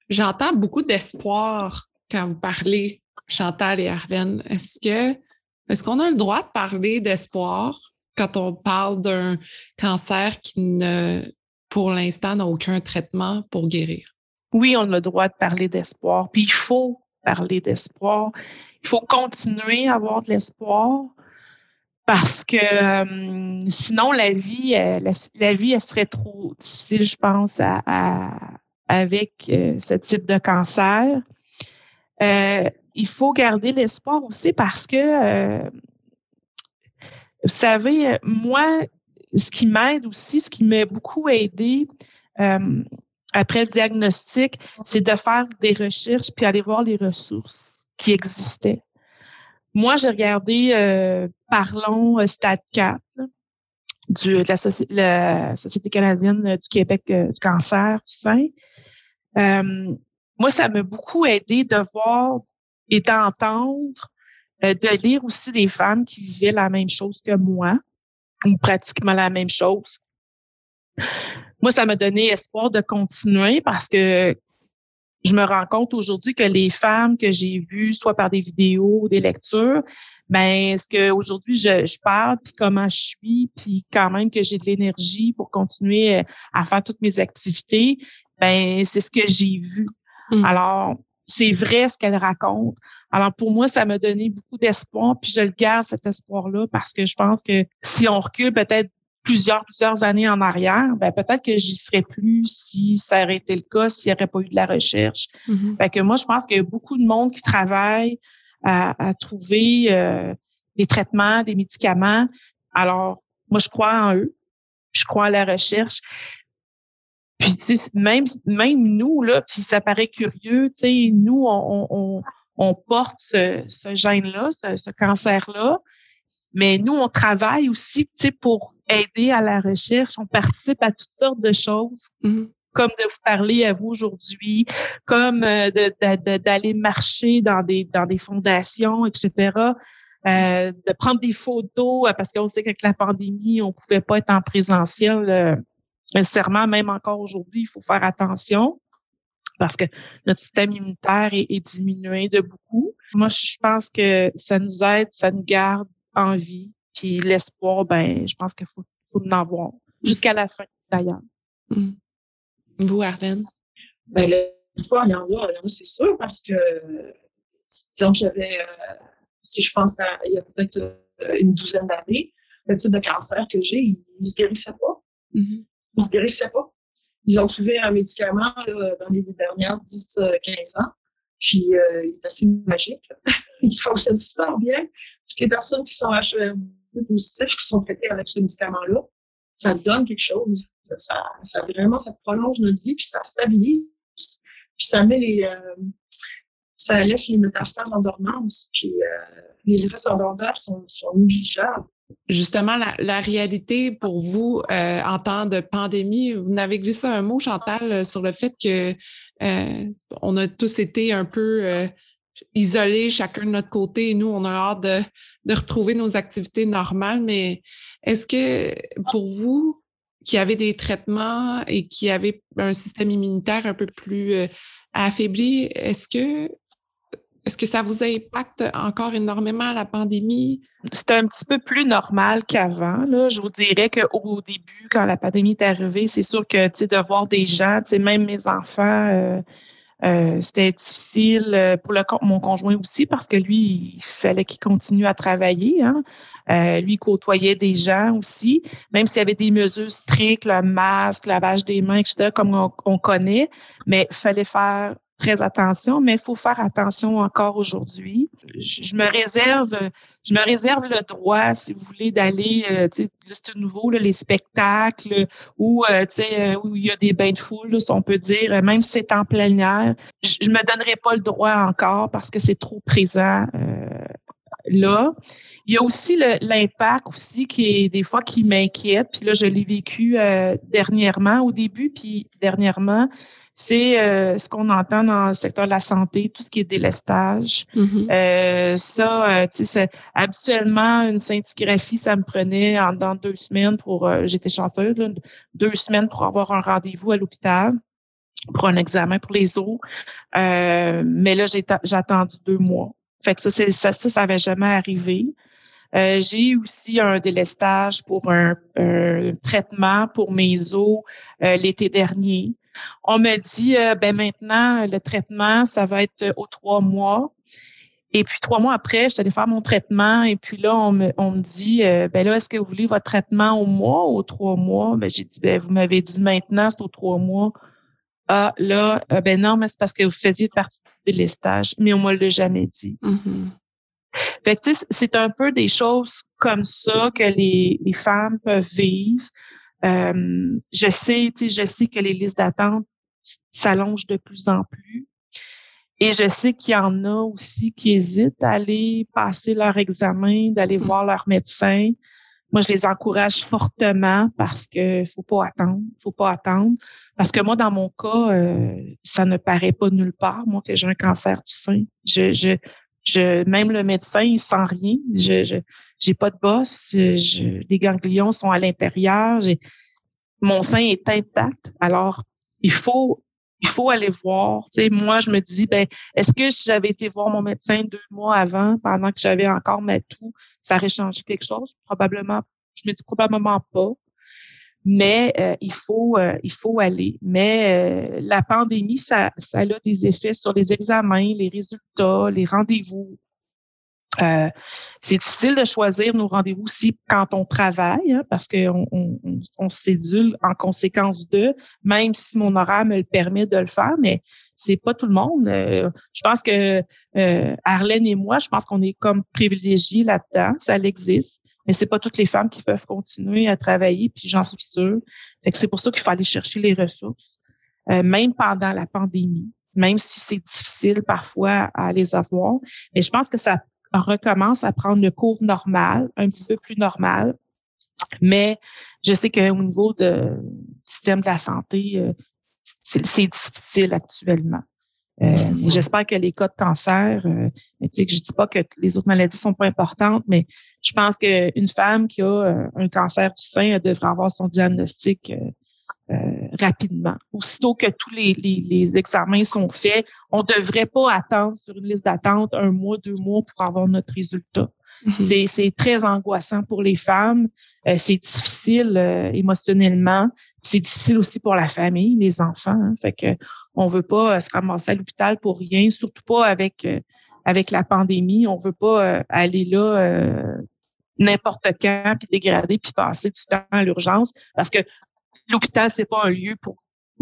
J'entends beaucoup d'espoir quand vous parlez, Chantal et Arlène. Est-ce que est-ce qu'on a le droit de parler d'espoir quand on parle d'un cancer qui ne, pour l'instant, n'a aucun traitement pour guérir? Oui, on a le droit de parler d'espoir. Puis il faut parler d'espoir. Il faut continuer à avoir de l'espoir parce que euh, sinon la vie, euh, la, vie, elle serait trop difficile, je pense, à, avec euh, ce type de cancer. il faut garder l'espoir aussi parce que, vous savez, moi, ce qui m'aide aussi, ce qui m'a beaucoup aidé après le diagnostic, c'est de faire des recherches puis aller voir les ressources qui existaient. Moi, j'ai regardé Parlons euh, Stade 4 de la, Société canadienne du Québec euh, du cancer du sein. moi, ça m'a beaucoup aidé de voir et d'entendre, de lire aussi des femmes qui vivaient la même chose que moi, ou pratiquement la même chose. Moi, ça m'a donné espoir de continuer parce que je me rends compte aujourd'hui que les femmes que j'ai vues, soit par des vidéos, des lectures, ben ce que aujourd'hui je, je, parle, puis comment je suis, puis quand même que j'ai de l'énergie pour continuer euh, à faire toutes mes activités, ben c'est ce que j'ai vu. Mmh. Alors c'est vrai ce qu'elle raconte. Alors pour moi, ça m'a donné beaucoup d'espoir, puis je le garde cet espoir-là parce que je pense que si on recule peut-être plusieurs, plusieurs années en arrière, ben peut-être que j'y serais plus si ça aurait été le cas, s'il n'y aurait pas eu de la recherche. Mm que moi, je pense qu'il y a beaucoup de monde qui travaille à, trouver euh, des traitements, des médicaments. Alors, moi, je crois en eux. Je crois à la recherche. Puis, tu sais, même, même nous, là, puis ça paraît curieux, tu sais, nous, on, on, on porte ce, ce gène-là, ce, ce cancer-là. Mais nous, on travaille aussi pour aider à la recherche. On participe à toutes sortes de choses. Mm-hmm. Comme de vous parler à vous aujourd'hui, comme euh, d'aller marcher dans des dans des fondations, etc. Euh, de prendre des photos euh, parce qu'on sait qu'avec la pandémie, on pouvait pas être en présentiel euh, nécessairement, même encore aujourd'hui, il faut faire attention parce que notre système immunitaire est, est, diminué de beaucoup. Moi, je pense que ça nous aide, ça nous garde envie. Puis l'espoir, ben, je pense qu'il faut, faut en avoir jusqu'à la fin, d'ailleurs. Mm. Vous, Arlène? Ben, l'espoir, il y en a, c'est sûr, parce que, disons qu'il y avait, euh, si je pense à, il y a peut-être euh, une douzaine d'années, le type de cancer que j'ai, il ne se guérissait pas. Mm-hmm. Il ne se guérissait pas. Ils ont trouvé un médicament dans les dernières 10-15 euh, ans puis, euh, il est assez magique. il fonctionne super bien. Toutes les personnes qui sont HIV positifs, qui sont traitées avec ce médicament-là, ça donne quelque chose. Ça, ça vraiment, ça prolonge notre vie, puis ça stabilise. Puis ça met les, euh, ça laisse les métastases en dormance. Puis euh, les effets secondaires sont, sont négligeables. Justement, la, réalité pour vous euh, en temps de pandémie, vous n'avez glissé un mot, Chantal, sur le fait que on a tous été un peu isolés, chacun de notre côté, et nous, on a hâte de, de retrouver nos activités normales. Mais est-ce que pour vous, qui avez des traitements et qui avez un système immunitaire un peu plus euh, affaibli, est-ce que est-ce que ça vous impacte encore énormément la pandémie? C'est un petit peu plus normal qu'avant. Je vous dirais qu'au début, quand la pandémie est arrivée, c'est sûr que de voir des gens, même mes enfants, euh, euh, c'était difficile euh, pour le, mon conjoint aussi parce que lui, il fallait qu'il continue à travailler. Hein. lui, il côtoyait des gens aussi, même s'il y avait des mesures strictes, le masque, lavage des mains, etc., comme on, on connaît, mais il fallait faire très attention, mais il faut faire attention encore aujourd'hui. Je, me réserve, je me réserve le droit, si vous voulez, d'aller, euh, c'est nouveau, les spectacles où, euh, euh, où il y a des bains de foule, si on peut dire, même si c'est en plein air. Je, ne me donnerai pas le droit encore parce que c'est trop présent. Euh, là. Il y a aussi l'impact aussi qui est des fois qui m'inquiète. Puis là, je l'ai vécu euh, dernièrement au début, puis dernièrement, c'est euh, ce qu'on entend dans le secteur de la santé, tout ce qui est délestage. Mm-hmm. euh, ça, tu sais, habituellement, une scintigraphie, ça me prenait en, dans deux semaines pour, j'étais chanceuse, deux semaines pour avoir un rendez-vous à l'hôpital pour un examen pour les os. mais là, j'ai attendu deux mois. Fait que ça, ça, ça, ça avait jamais arrivé. Euh, j'ai aussi un délestage pour un, traitement pour mes os euh, l'été dernier. On me dit, euh, ben maintenant, le traitement, ça va être aux trois mois. Et puis trois mois après, je suis allée faire mon traitement et puis là, on me, on me dit, ben là, est-ce que vous voulez votre traitement au mois ou aux trois mois? Ben, j'ai dit, ben, vous m'avez dit maintenant, c'est aux trois mois. Ah, là, ben non, mais c'est parce que vous faisiez partie du délestage, mais on ne me l'a jamais dit. Mm-hmm. Fait que, c'est un peu des choses comme ça que les, les femmes peuvent vivre. Euh, je sais, je sais que les listes d'attente s'allongent de plus en plus. Et je sais qu'il y en a aussi qui hésitent à aller passer leur examen, d'aller mm. voir leur médecin. Moi, je les encourage fortement parce que faut pas attendre, faut pas attendre. Parce que moi, dans mon cas, euh, ça ne paraît pas nulle part, moi, que j'ai un cancer du sein. Je, je, je, même le médecin, il sent rien. Je, j'ai pas de bosse. Je, les ganglions sont à l'intérieur. Mon sein est intact. Alors, il faut, il faut aller voir. Tu sais, moi, je me dis, ben, est-ce que si j'avais été voir mon médecin deux mois avant, pendant que j'avais encore ma toux, ça aurait changé quelque chose? Probablement, je me dis probablement pas mais euh, il faut euh, il faut aller. Mais euh, la pandémie, ça, ça a des effets sur les examens, les résultats, les rendez-vous. c'est difficile de choisir nos rendez-vous aussi quand on travaille, hein, parce qu'on on, on, en conséquence de, même si mon horaire me le permet de le faire, mais c'est pas tout le monde. je pense que Arlène et moi, je pense qu'on est comme privilégiés là-dedans, ça existe mais c'est pas toutes les femmes qui peuvent continuer à travailler, puis j'en suis sûre. c'est pour ça qu'il faut aller chercher les ressources, euh, même pendant la pandémie, même si c'est difficile parfois à les avoir. Mais je pense que ça recommence à prendre le cours normal, un petit peu plus normal. Mais je sais qu'au niveau du système de la santé, euh, c'est difficile actuellement. Euh, j'espère que les cas de cancer, euh, je dis pas que les autres maladies sont pas importantes, mais je pense qu'une femme qui a euh, un cancer du sein devrait avoir son diagnostic euh, rapidement. Aussitôt que tous les, les, les, examens sont faits, on devrait pas attendre sur une liste d'attente un mois, deux mois pour avoir notre résultat. Mhm. C'est très angoissant pour les femmes. Euh, c'est difficile euh, émotionnellement. C'est difficile aussi pour la famille, les enfants. Hein. Fait que on veut pas euh, se ramasser à l'hôpital pour rien, surtout pas avec avec la pandémie. On veut pas aller là n'importe quand puis dégrader puis passer du temps à l'urgence parce que l'hôpital c'est pas un lieu pour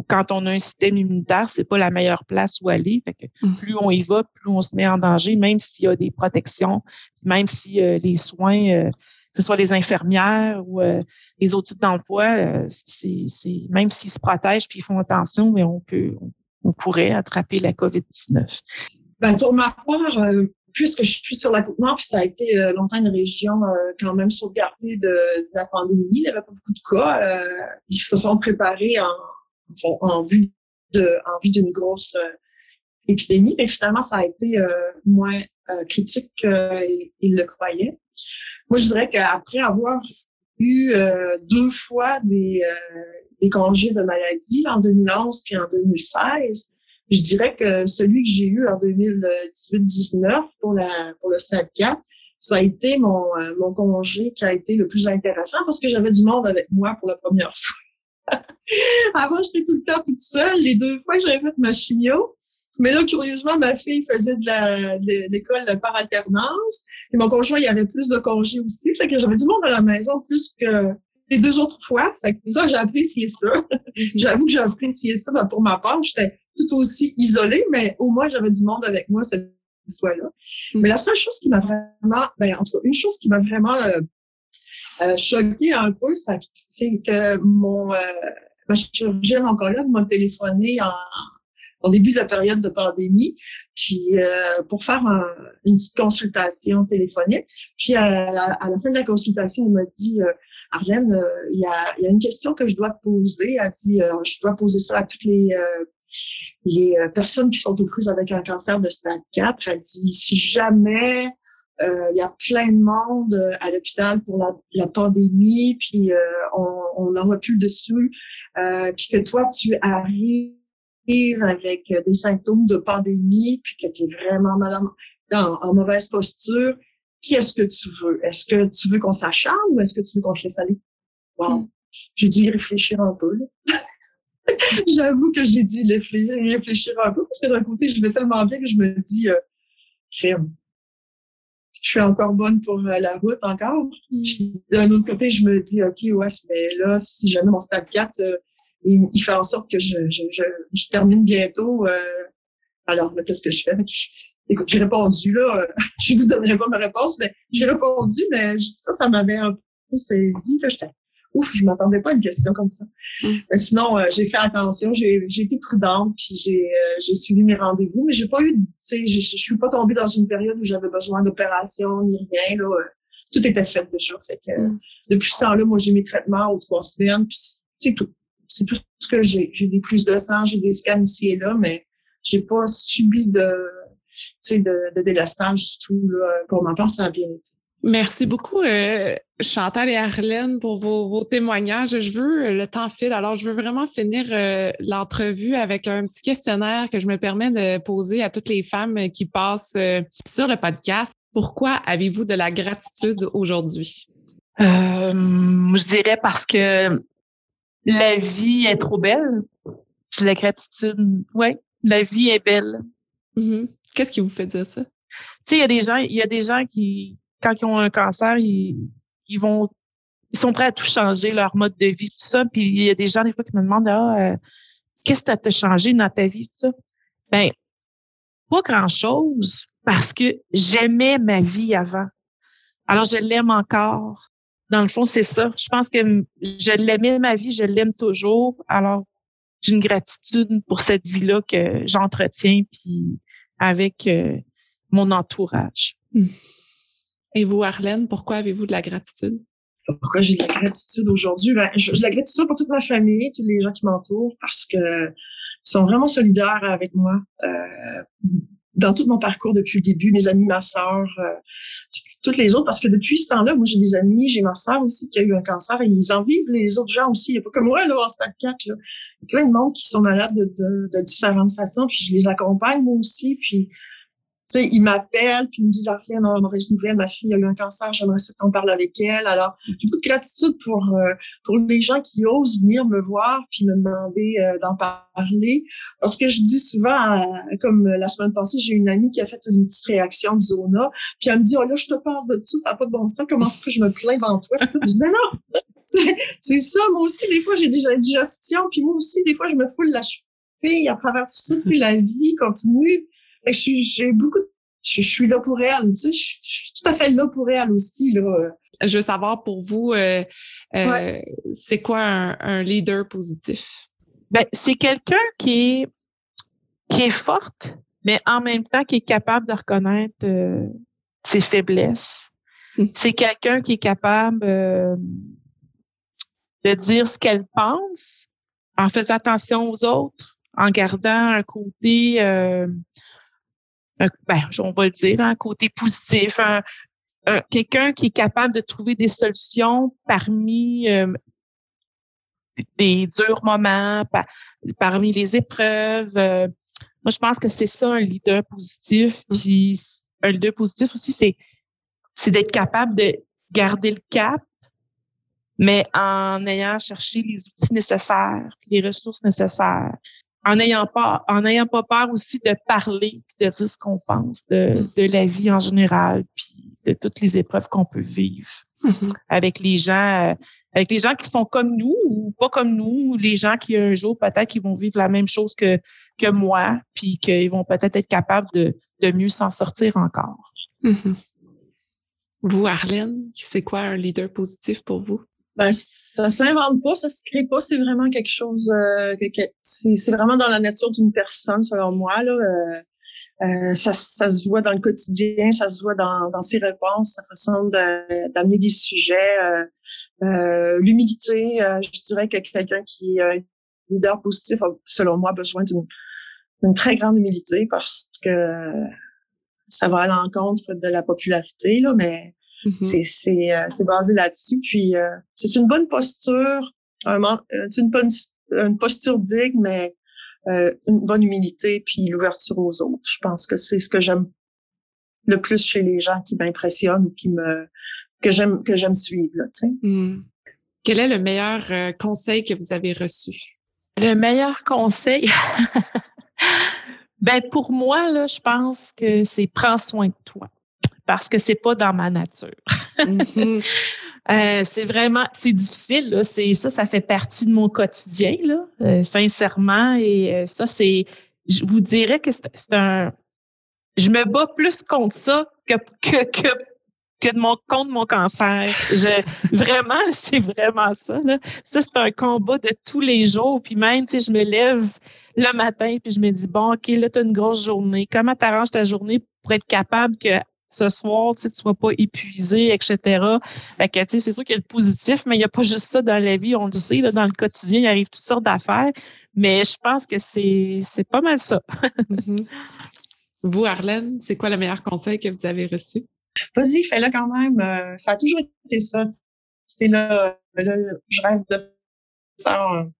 quand on a un système immunitaire, c'est pas la meilleure place où aller. Fait que mm. plus on y va, plus on se met en danger, même s'il y a des protections, même si euh, les soins, euh, que ce soit les infirmières ou euh, les autres types d'emploi, c'est, même s'ils se protègent puis ils font attention, mais on peut, on, pourrait attraper la COVID-19. Ben, pour ma part, puisque je suis sur la côte nord, puis ça a été longtemps une région quand même sauvegardée de, de, la pandémie, il n'y avait pas beaucoup de cas. ils se sont préparés en en vue de, en vue d'une grosse euh, épidémie, mais finalement, ça a été euh, moins euh, critique qu'ils le croyaient. Moi, je dirais qu'après avoir eu deux fois des, des congés de maladie en 2011 puis en 2016, je dirais que celui que j'ai eu en 2018-19 pour pour le stade 4, ça a été mon, mon congé qui a été le plus intéressant parce que j'avais du monde avec moi pour la première fois. Avant, j'étais tout le temps toute seule. Les deux fois que j'avais fait ma chimio, mais là, curieusement, ma fille faisait de l'école par alternance. Et mon conjoint, il y avait plus de congés aussi. Fait que j'avais du monde à la maison plus que les deux autres fois. Fait que ça, j'ai apprécié ça. Mm-hmm. J'avoue que j'ai apprécié ça. Ben, pour ma part, j'étais tout aussi isolée, mais au moins, j'avais du monde avec moi cette fois-là. Mm. Mais la seule chose qui m'a vraiment, ben, en tout cas, une chose qui m'a vraiment euh, euh, choqué un peu, c'est que mon euh, ma chirurgienne oncologue m'a téléphoné en, au début de la période de pandémie, puis euh, pour faire une petite consultation téléphonique. Puis à, la, fin de la consultation, elle m'a dit, euh, Arlène, euh, il y, a, y, a, une question que je dois te poser. Elle dit, je dois poser ça à toutes les les personnes qui sont aux prises avec un cancer de stade 4. Elle dit, si jamais il y a plein de monde à l'hôpital pour la, la, pandémie, puis on n'en voit plus dessus, puis que toi, tu arrives avec euh, des symptômes de pandémie, puis que tu es vraiment malade, en, mauvaise posture, qu'est-ce que tu veux? Est-ce que tu veux qu'on s'acharne ou est-ce que tu veux qu'on te laisse aller? Wow. Mm. J'ai dû y réfléchir un peu. J'avoue que j'ai dû y réfléchir un peu parce que d'un côté, je vais tellement bien que je me dis, euh, je suis encore bonne pour euh, la route encore. Mm. Puis d'un autre côté, je me dis, OK, ouais, mais là, si jamais mon stade 4, il, il, fait en sorte que je, je, je, je termine bientôt. Euh, alors, qu'est-ce que je fais? Écoute, j'ai répondu, là, je vous donnerai pas ma réponse, mais j'ai répondu, mais ça, ça m'avait un peu saisi. Là, j'étais, ouf, je m'attendais pas à une question comme ça. Mm. Mais sinon, euh, j'ai fait attention, j'ai, été prudente, puis j'ai, euh, suivi mes rendez-vous, mais j'ai pas eu, tu sais, je suis pas tombée dans une période où j'avais besoin d'opération ni rien, là. tout était fait déjà. Fait que, mm. depuis ce temps-là, moi, j'ai mes traitements aux trois semaines, puis c'est tout c'est tout ce que j'ai. J'ai des prises de sang, j'ai des scans ici et là, mais j'ai pas subi de, de, de délastage du tout. Là. Pour ma part, ça a bien été. Merci beaucoup, euh, Chantal et Arlène, pour vos, vos, témoignages. Je veux, le temps file, alors je veux vraiment finir euh, l'entrevue avec un petit questionnaire que je me permets de poser à toutes les femmes qui passent euh, sur le podcast. Pourquoi avez-vous de la gratitude aujourd'hui? je dirais parce que la vie est trop belle. La gratitude, ouais, la vie est belle. Mm-hmm. Qu'est-ce qui vous fait dire ça? Tu sais, il y a des gens, il y a des gens qui, quand ils ont un cancer, ils, ils vont, ils sont prêts à tout changer, leur mode de vie, tout ça. Puis il y a des gens, des fois, qui me demandent, ah, euh, qu'est-ce que tu as changé dans ta vie, tout ça? Ben, pas grand-chose, parce que j'aimais ma vie avant. Alors, je l'aime encore dans le fond, c'est ça. Je pense que je l'aimais ma vie, je l'aime toujours. Alors, j'ai une gratitude pour cette vie-là que j'entretiens puis avec euh, mon entourage. Hmm. Et vous, Arlène, pourquoi avez-vous de la gratitude? Pourquoi j'ai de la gratitude aujourd'hui? Ben, j'ai de la gratitude pour toute ma famille, tous les gens qui m'entourent, parce que sont vraiment solidaires avec moi. Euh, dans tout mon parcours depuis le début, mes amis, ma sœur, euh, toutes les autres, parce que depuis ce temps-là, moi, j'ai des amis, j'ai ma sœur aussi qui a eu un cancer et ils en vivent les autres gens aussi. Il n'y a pas que moi, là, en stade 4, là. Il y a plein de monde qui sont malades de, de, de différentes façons, puis je les accompagne, moi aussi, puis sais, ils m'appellent, puis ils me disent, Arlène, on a une mauvaise nouvelle, ma fille a eu un cancer, j'aimerais que qu'on parle avec elle. Alors, j'ai beaucoup de gratitude pour, euh, pour les gens qui osent venir me voir, puis me demander euh, d'en parler. Parce que je dis souvent, comme la semaine passée, j'ai une amie qui a fait une petite réaction de zona, puis elle me dit, oh là, je te parle de tout, ça n'a pas de bon sens, comment est-ce que je me plains devant toi? je dis, mais non! c'est ça, moi aussi, des fois, j'ai des indigestions, puis moi aussi, des fois, je me foule la cheville à travers tout ça, tu sais, la vie continue. Je suis, j'ai beaucoup, je, suis là pour elle, tu sais, je, suis tout à fait là pour elle aussi, là. Je veux savoir pour vous, euh, euh, c'est quoi un, leader positif? Ben, c'est quelqu'un qui est, qui est forte, mais en même temps qui est capable de reconnaître euh, ses faiblesses. Mmh. C'est quelqu'un qui est capable de dire ce qu'elle pense en faisant attention aux autres, en gardant un côté ben, on va le dire, un côté positif, quelqu'un qui est capable de trouver des solutions parmi euh, des durs moments, parmi les épreuves. Euh. moi, je pense que c'est ça un leader positif. Puis un leader positif aussi, c'est c'est d'être capable de garder le cap, mais en ayant cherché les outils nécessaires, les ressources nécessaires, en n'ayant pas, en n'ayant pas peur aussi de parler, de dire ce qu'on pense de, mm. de la vie en général, puis de toutes les épreuves qu'on peut vivre mm-hmm. avec les gens, euh, avec les gens qui sont comme nous ou pas comme nous, les gens qui un jour peut-être qui vont vivre la même chose que que moi, puis qu'ils vont peut-être être capables de, de mieux s'en sortir encore. Mm-hmm. Vous, Arlène, c'est quoi un leader positif pour vous? Ben, ça s'invente pas, ça se crée pas. C'est vraiment quelque chose. Euh, c'est vraiment dans la nature d'une personne, selon moi. Là. Euh, euh, ça, ça, se voit dans le quotidien, ça se voit dans, dans ses réponses, sa façon d'amener des sujets, euh, euh, l'humilité. je dirais que quelqu'un qui est leader positif a, selon moi, besoin d'une très grande humilité parce que ça va à l'encontre de la popularité, là, mais mm-hmm. c'est basé là-dessus. Puis c'est une bonne posture, un, une bonne une posture digne, mais euh, une bonne humilité puis l'ouverture aux autres. Je pense que c'est ce que j'aime le plus chez les gens qui m'impressionnent ou qui me que j'aime que j'aime suivre. Là, mmh. Quel est le meilleur euh, conseil que vous avez reçu? Le meilleur conseil, ben pour moi là, je pense que c'est prends soin de toi parce que c'est pas dans ma nature. Mmh euh, c'est vraiment, c'est difficile. Là. C'est ça, ça fait partie de mon quotidien, là, euh, sincèrement. Et euh, ça, c'est, je vous dirais que c'est un, je me bats plus contre ça que que que, que de mon contre mon cancer. Je, vraiment, c'est vraiment ça. Là. Ça, c'est un combat de tous les jours. Puis même, tu sais, je me lève le matin puis je me dis bon, ok, là, t'as une grosse journée. Comment t'arranges ta journée pour être capable que ce soir, tu ne sois pas épuisé, etc. Fait que, tu sais, c'est sûr qu'il y a le positif, mais il n'y a pas juste ça dans la vie, on le sait, là, dans le quotidien, il arrive toutes sortes d'affaires, mais je pense que c'est, c'est pas mal ça. Mm-hmm. Vous, Arlène, c'est quoi le meilleur conseil que vous avez reçu? Vas-y, fais-le quand même. Euh, ça a toujours été ça. C'était là, là, je rêve de faire un,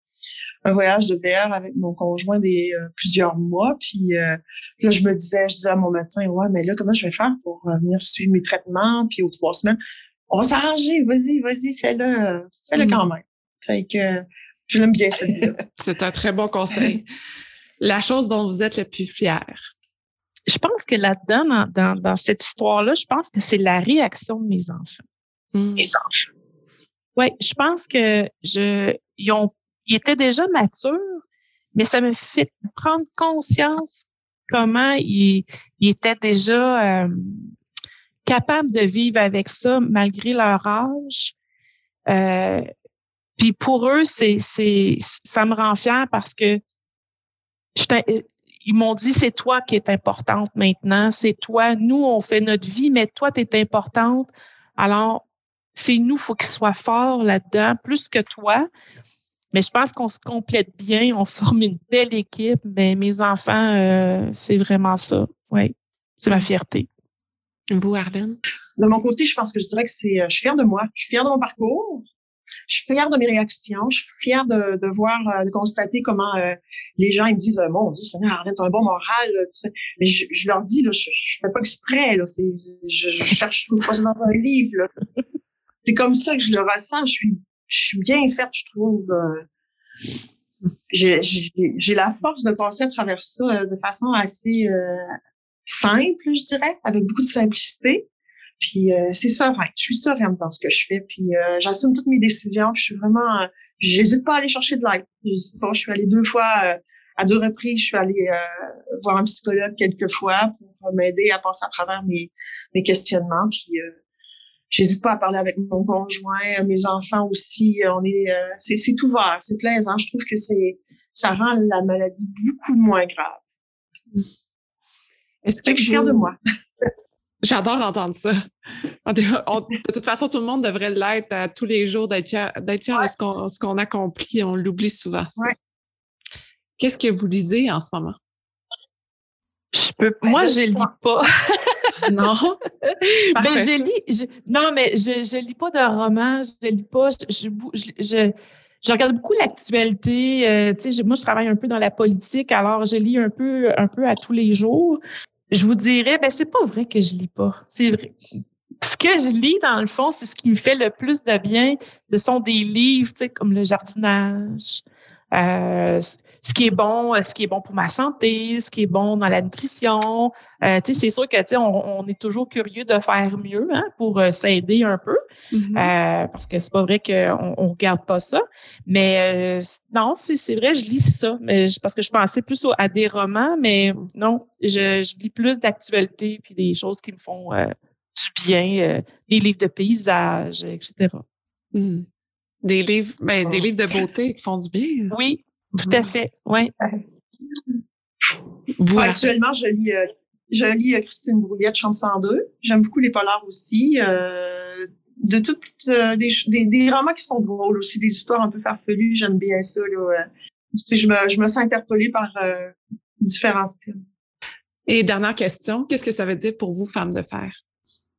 un voyage de VR avec mon conjoint des euh, plusieurs mois. Puis euh, là, je me disais, je disais à mon médecin, ouais, mais là, comment je vais faire pour venir suivre mes traitements? Puis aux trois semaines, on va s'arranger, vas-y, vas-y, fais-le, fais-le quand même. Fait que je l'aime bien, C'est un très bon conseil. La chose dont vous êtes le plus fier. Je pense que là-dedans, dans, dans, cette histoire-là, je pense que c'est la réaction de mes enfants. Hmm. Mes enfants. Oui, je pense que je, ils ont il était déjà mature, mais ça me fait prendre conscience comment il, était déjà euh, capable de vivre avec ça malgré leur âge. Euh, puis pour eux, c'est, c'est, ça me rend fière parce que ils m'ont dit c'est toi qui es importante maintenant, c'est toi. Nous on fait notre vie, mais toi tu es importante. Alors c'est nous, faut qu'ils soient forts là-dedans plus que toi. Mais je pense qu'on se complète bien, on forme une belle équipe. Mais mes enfants, euh, c'est vraiment ça. Oui, c'est ma fierté. Vous, Arlène? De mon côté, je pense que je dirais que c'est, euh, je suis fière de moi. Je suis fière de mon parcours. Je suis fière de mes réactions. Je suis fière de, de voir, euh, de constater comment les gens ils me disent, mon Dieu, Seigneur, Arlène, t'as un bon moral. Mais je, je, leur dis, là, je, je fais pas exprès. Là, c'est, je, je cherche une fois dans un livre. Là. C'est comme ça que je le ressens. Je suis je suis bien faite, je trouve. Euh, j'ai la force de passer à travers ça euh, de façon assez euh, simple, je dirais, avec beaucoup de simplicité. Puis c'est serein. Je suis sereine dans ce que je fais. Puis j'assume toutes mes décisions. je suis vraiment. J'hésite pas à aller chercher de l'aide. J'hésite pas. Je suis allée deux fois à deux reprises. Je suis allée voir un psychologue quelques fois pour m'aider à passer à travers mes, mes questionnements. Puis J'hésite pas à parler avec mon conjoint, mes enfants aussi. On est, euh, c'est, c'est ouvert, c'est plaisant. Je trouve que c'est, ça rend la maladie beaucoup moins grave. Est-ce que, je suis fière de moi? J'adore entendre ça. de toute façon, tout le monde devrait l'être à tous les jours, d'être fier, d'être fier de ce qu'on, ce qu'on accomplit. On l'oublie souvent. Qu'est-ce que vous lisez en ce moment? Je peux, moi, je lis pas. non. ben, je lis, non, mais je, je lis pas de romans, je lis pas, je, je, je, regarde beaucoup l'actualité. Euh, tu sais, moi, je travaille un peu dans la politique, alors je lis un peu, un peu à tous les jours. Je vous dirais, ben, c'est pas vrai que je lis pas. C'est vrai. Ce que je lis, dans le fond, c'est ce qui me fait le plus de bien. Ce sont des livres, tu sais, comme le jardinage, euh, ce qui est bon, euh, ce qui est bon pour ma santé, ce qui est bon dans la nutrition. Euh, c'est sûr que on, on est toujours curieux de faire mieux hein, pour euh, s'aider un peu, mm-hmm. euh, parce que c'est pas vrai qu'on on regarde pas ça. Mais non, c'est vrai, je lis ça, mais parce que je pensais plus à des romans, mais non, je, je lis plus d'actualité puis des choses qui me font du bien, des livres de paysages, etc. Mm. Des livres, ben, des livres de beauté qui font du bien. Oui, tout à fait. Oui. Actuellement, je lis, euh, je lis euh, Christine Brouillette, Chambre 102. J'aime beaucoup les polars aussi. Euh, de toutes des, des, des, romans qui sont drôles aussi, des histoires un peu farfelues. J'aime bien ça. Là, je, me, je me sens interpellée par différents styles. Et dernière question, qu'est-ce que ça veut dire pour vous, femme de fer?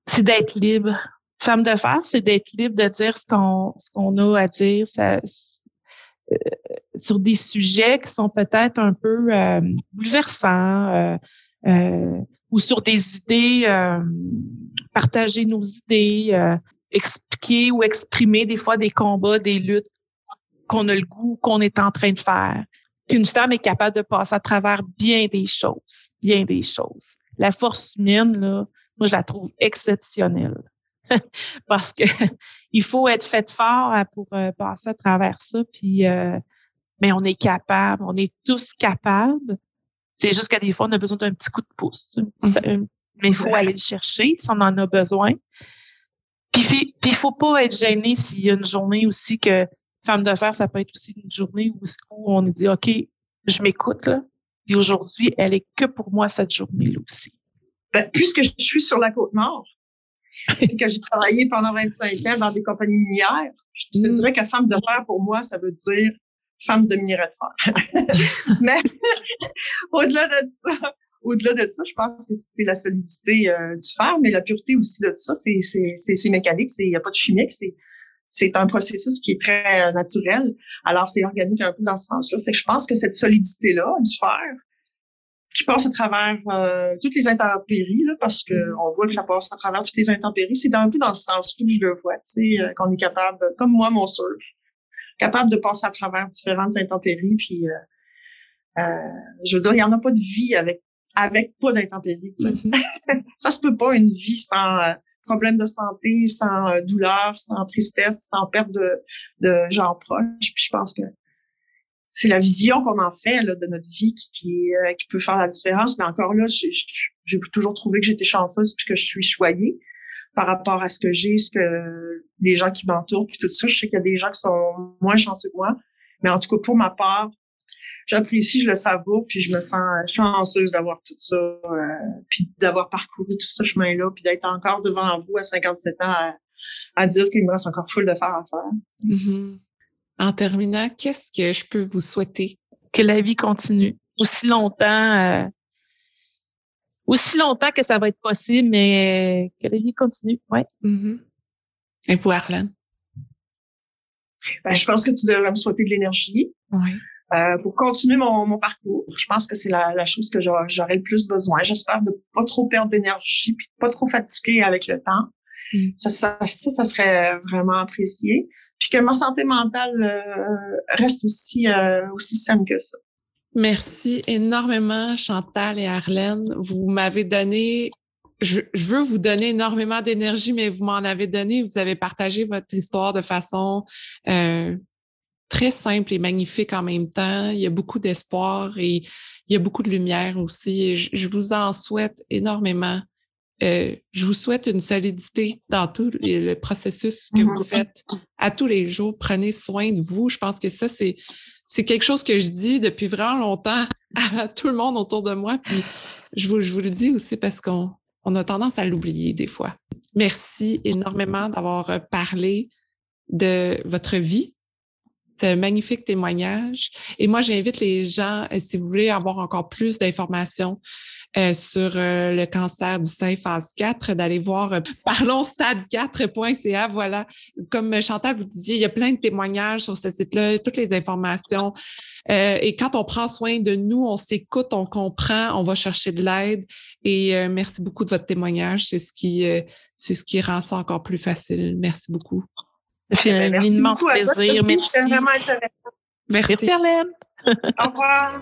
C'est d'être libre. Femme de fer, c'est d'être libre de dire ce qu'on ce qu'on a à dire ça, euh, sur des sujets qui sont peut-être un peu euh, bouleversants euh, euh, ou sur des idées, partager nos idées, expliquer ou exprimer des fois des combats, des luttes qu'on a le goût qu'on est en train de faire. Qu'une femme est capable de passer à travers bien des choses, bien des choses. La force humaine, là, moi, je la trouve exceptionnelle. parce que il faut être fait fort hein, pour euh, passer à travers ça. Puis, euh, mais on est capable, on est tous capables. C'est juste qu'à des fois, on a besoin d'un petit coup de pouce. Mm-hmm. mais il faut aller le chercher si on en a besoin. Puis, il faut pas être gêné s'il y a une journée aussi que femme de fer, ça peut être aussi une journée où, où on dit OK, je m'écoute là. Puis aujourd'hui, elle est que pour moi cette journée-là aussi. Ben, puisque je suis sur la côte nord, et que j'ai travaillé pendant 25 ans dans des compagnies minières, je te mm. dirais que femme de fer, pour moi, ça veut dire femme de minerai de fer. Mais au-delà de ça, au-delà de ça, je pense que c'est la solidité euh, du fer, mais la pureté aussi de ça, c'est, c'est, c'est, mécanique, il n'y a pas de chimique, c'est, c'est un processus qui est très euh, naturel. Alors, c'est organique un peu dans ce sens-là. Fait que je pense que cette solidité-là du fer, qui passe à travers euh, toutes les intempéries, là, parce que mm-hmm. on voit que ça passe à travers toutes les intempéries. C'est un peu dans ce sens que je le vois, tu sais, euh, qu'on est capable, comme moi, mon surf, capable de passer à travers différentes intempéries. Puis, euh, euh je veux dire, il n'y en a pas de vie avec avec pas d'intempéries. Tu sais. Mm-hmm. ça se peut pas une vie sans problème de santé, sans douleur, sans tristesse, sans perte de, de gens proches. Puis je pense que c'est la vision qu'on en fait là, de notre vie qui, euh, peut faire la différence. Mais encore là, j'ai toujours trouvé que j'étais chanceuse puis que je suis choyée par rapport à ce que j'ai, ce que les gens qui m'entourent, puis tout ça. Je sais qu'il y a des gens qui sont moins chanceux que moi. Mais en tout cas, pour ma part, j'apprécie, je le savoure, puis je me sens chanceuse d'avoir tout ça, euh, puis d'avoir parcouru tout ce chemin-là, puis d'être encore devant vous à 57 ans à, dire qu'il me reste encore full de faire à faire. Mm-hmm. En terminant, qu'est-ce que je peux vous souhaiter? Que la vie continue aussi longtemps, euh, aussi longtemps que ça va être possible, mais que la vie continue, ouais. Mm-hmm. Et vous, Arlène? Ben, je pense que tu devrais me souhaiter de l'énergie. Oui. Euh, pour continuer mon, mon, parcours. Je pense que c'est la, la, chose que j'aurais le plus besoin. J'espère de pas trop perdre d'énergie puis pas trop fatiguer avec le temps. Mm. Ça, ça, ça, ça, serait vraiment apprécié puis que ma santé mentale euh, reste aussi euh, aussi saine que ça. Merci énormément, Chantal et Arlène. Vous m'avez donné, je, veux vous donner énormément d'énergie, mais vous m'en avez donné. Vous avez partagé votre histoire de façon euh, très simple et magnifique en même temps. Il y a beaucoup d'espoir et il y a beaucoup de lumière aussi. je vous en souhaite énormément euh, je vous souhaite une solidité dans tout le processus que vous mhm. faites à tous les jours. Prenez soin de vous. Je pense que ça, c'est, c'est quelque chose que je dis depuis vraiment longtemps à tout le monde autour de moi. Puis je vous, je vous le dis aussi parce qu'on on a tendance à l'oublier des fois. Merci énormément d'avoir parlé de votre vie. C'est un magnifique témoignage. Et moi, j'invite les gens, euh, si vous voulez avoir encore plus d'informations euh, sur euh, le cancer du sein phase 4, d'aller voir euh, parlonsstade4.ca. Voilà, comme Chantal vous disiez, il y a plein de témoignages sur ce site-là, toutes les informations. et quand on prend soin de nous, on s'écoute, on comprend, on va chercher de l'aide. Et merci beaucoup de votre témoignage. C'est ce qui, c'est ce qui rend ça encore plus facile. Merci beaucoup. C'est un immense plaisir. Merci. vraiment intéressant. Merci. Merci Au revoir.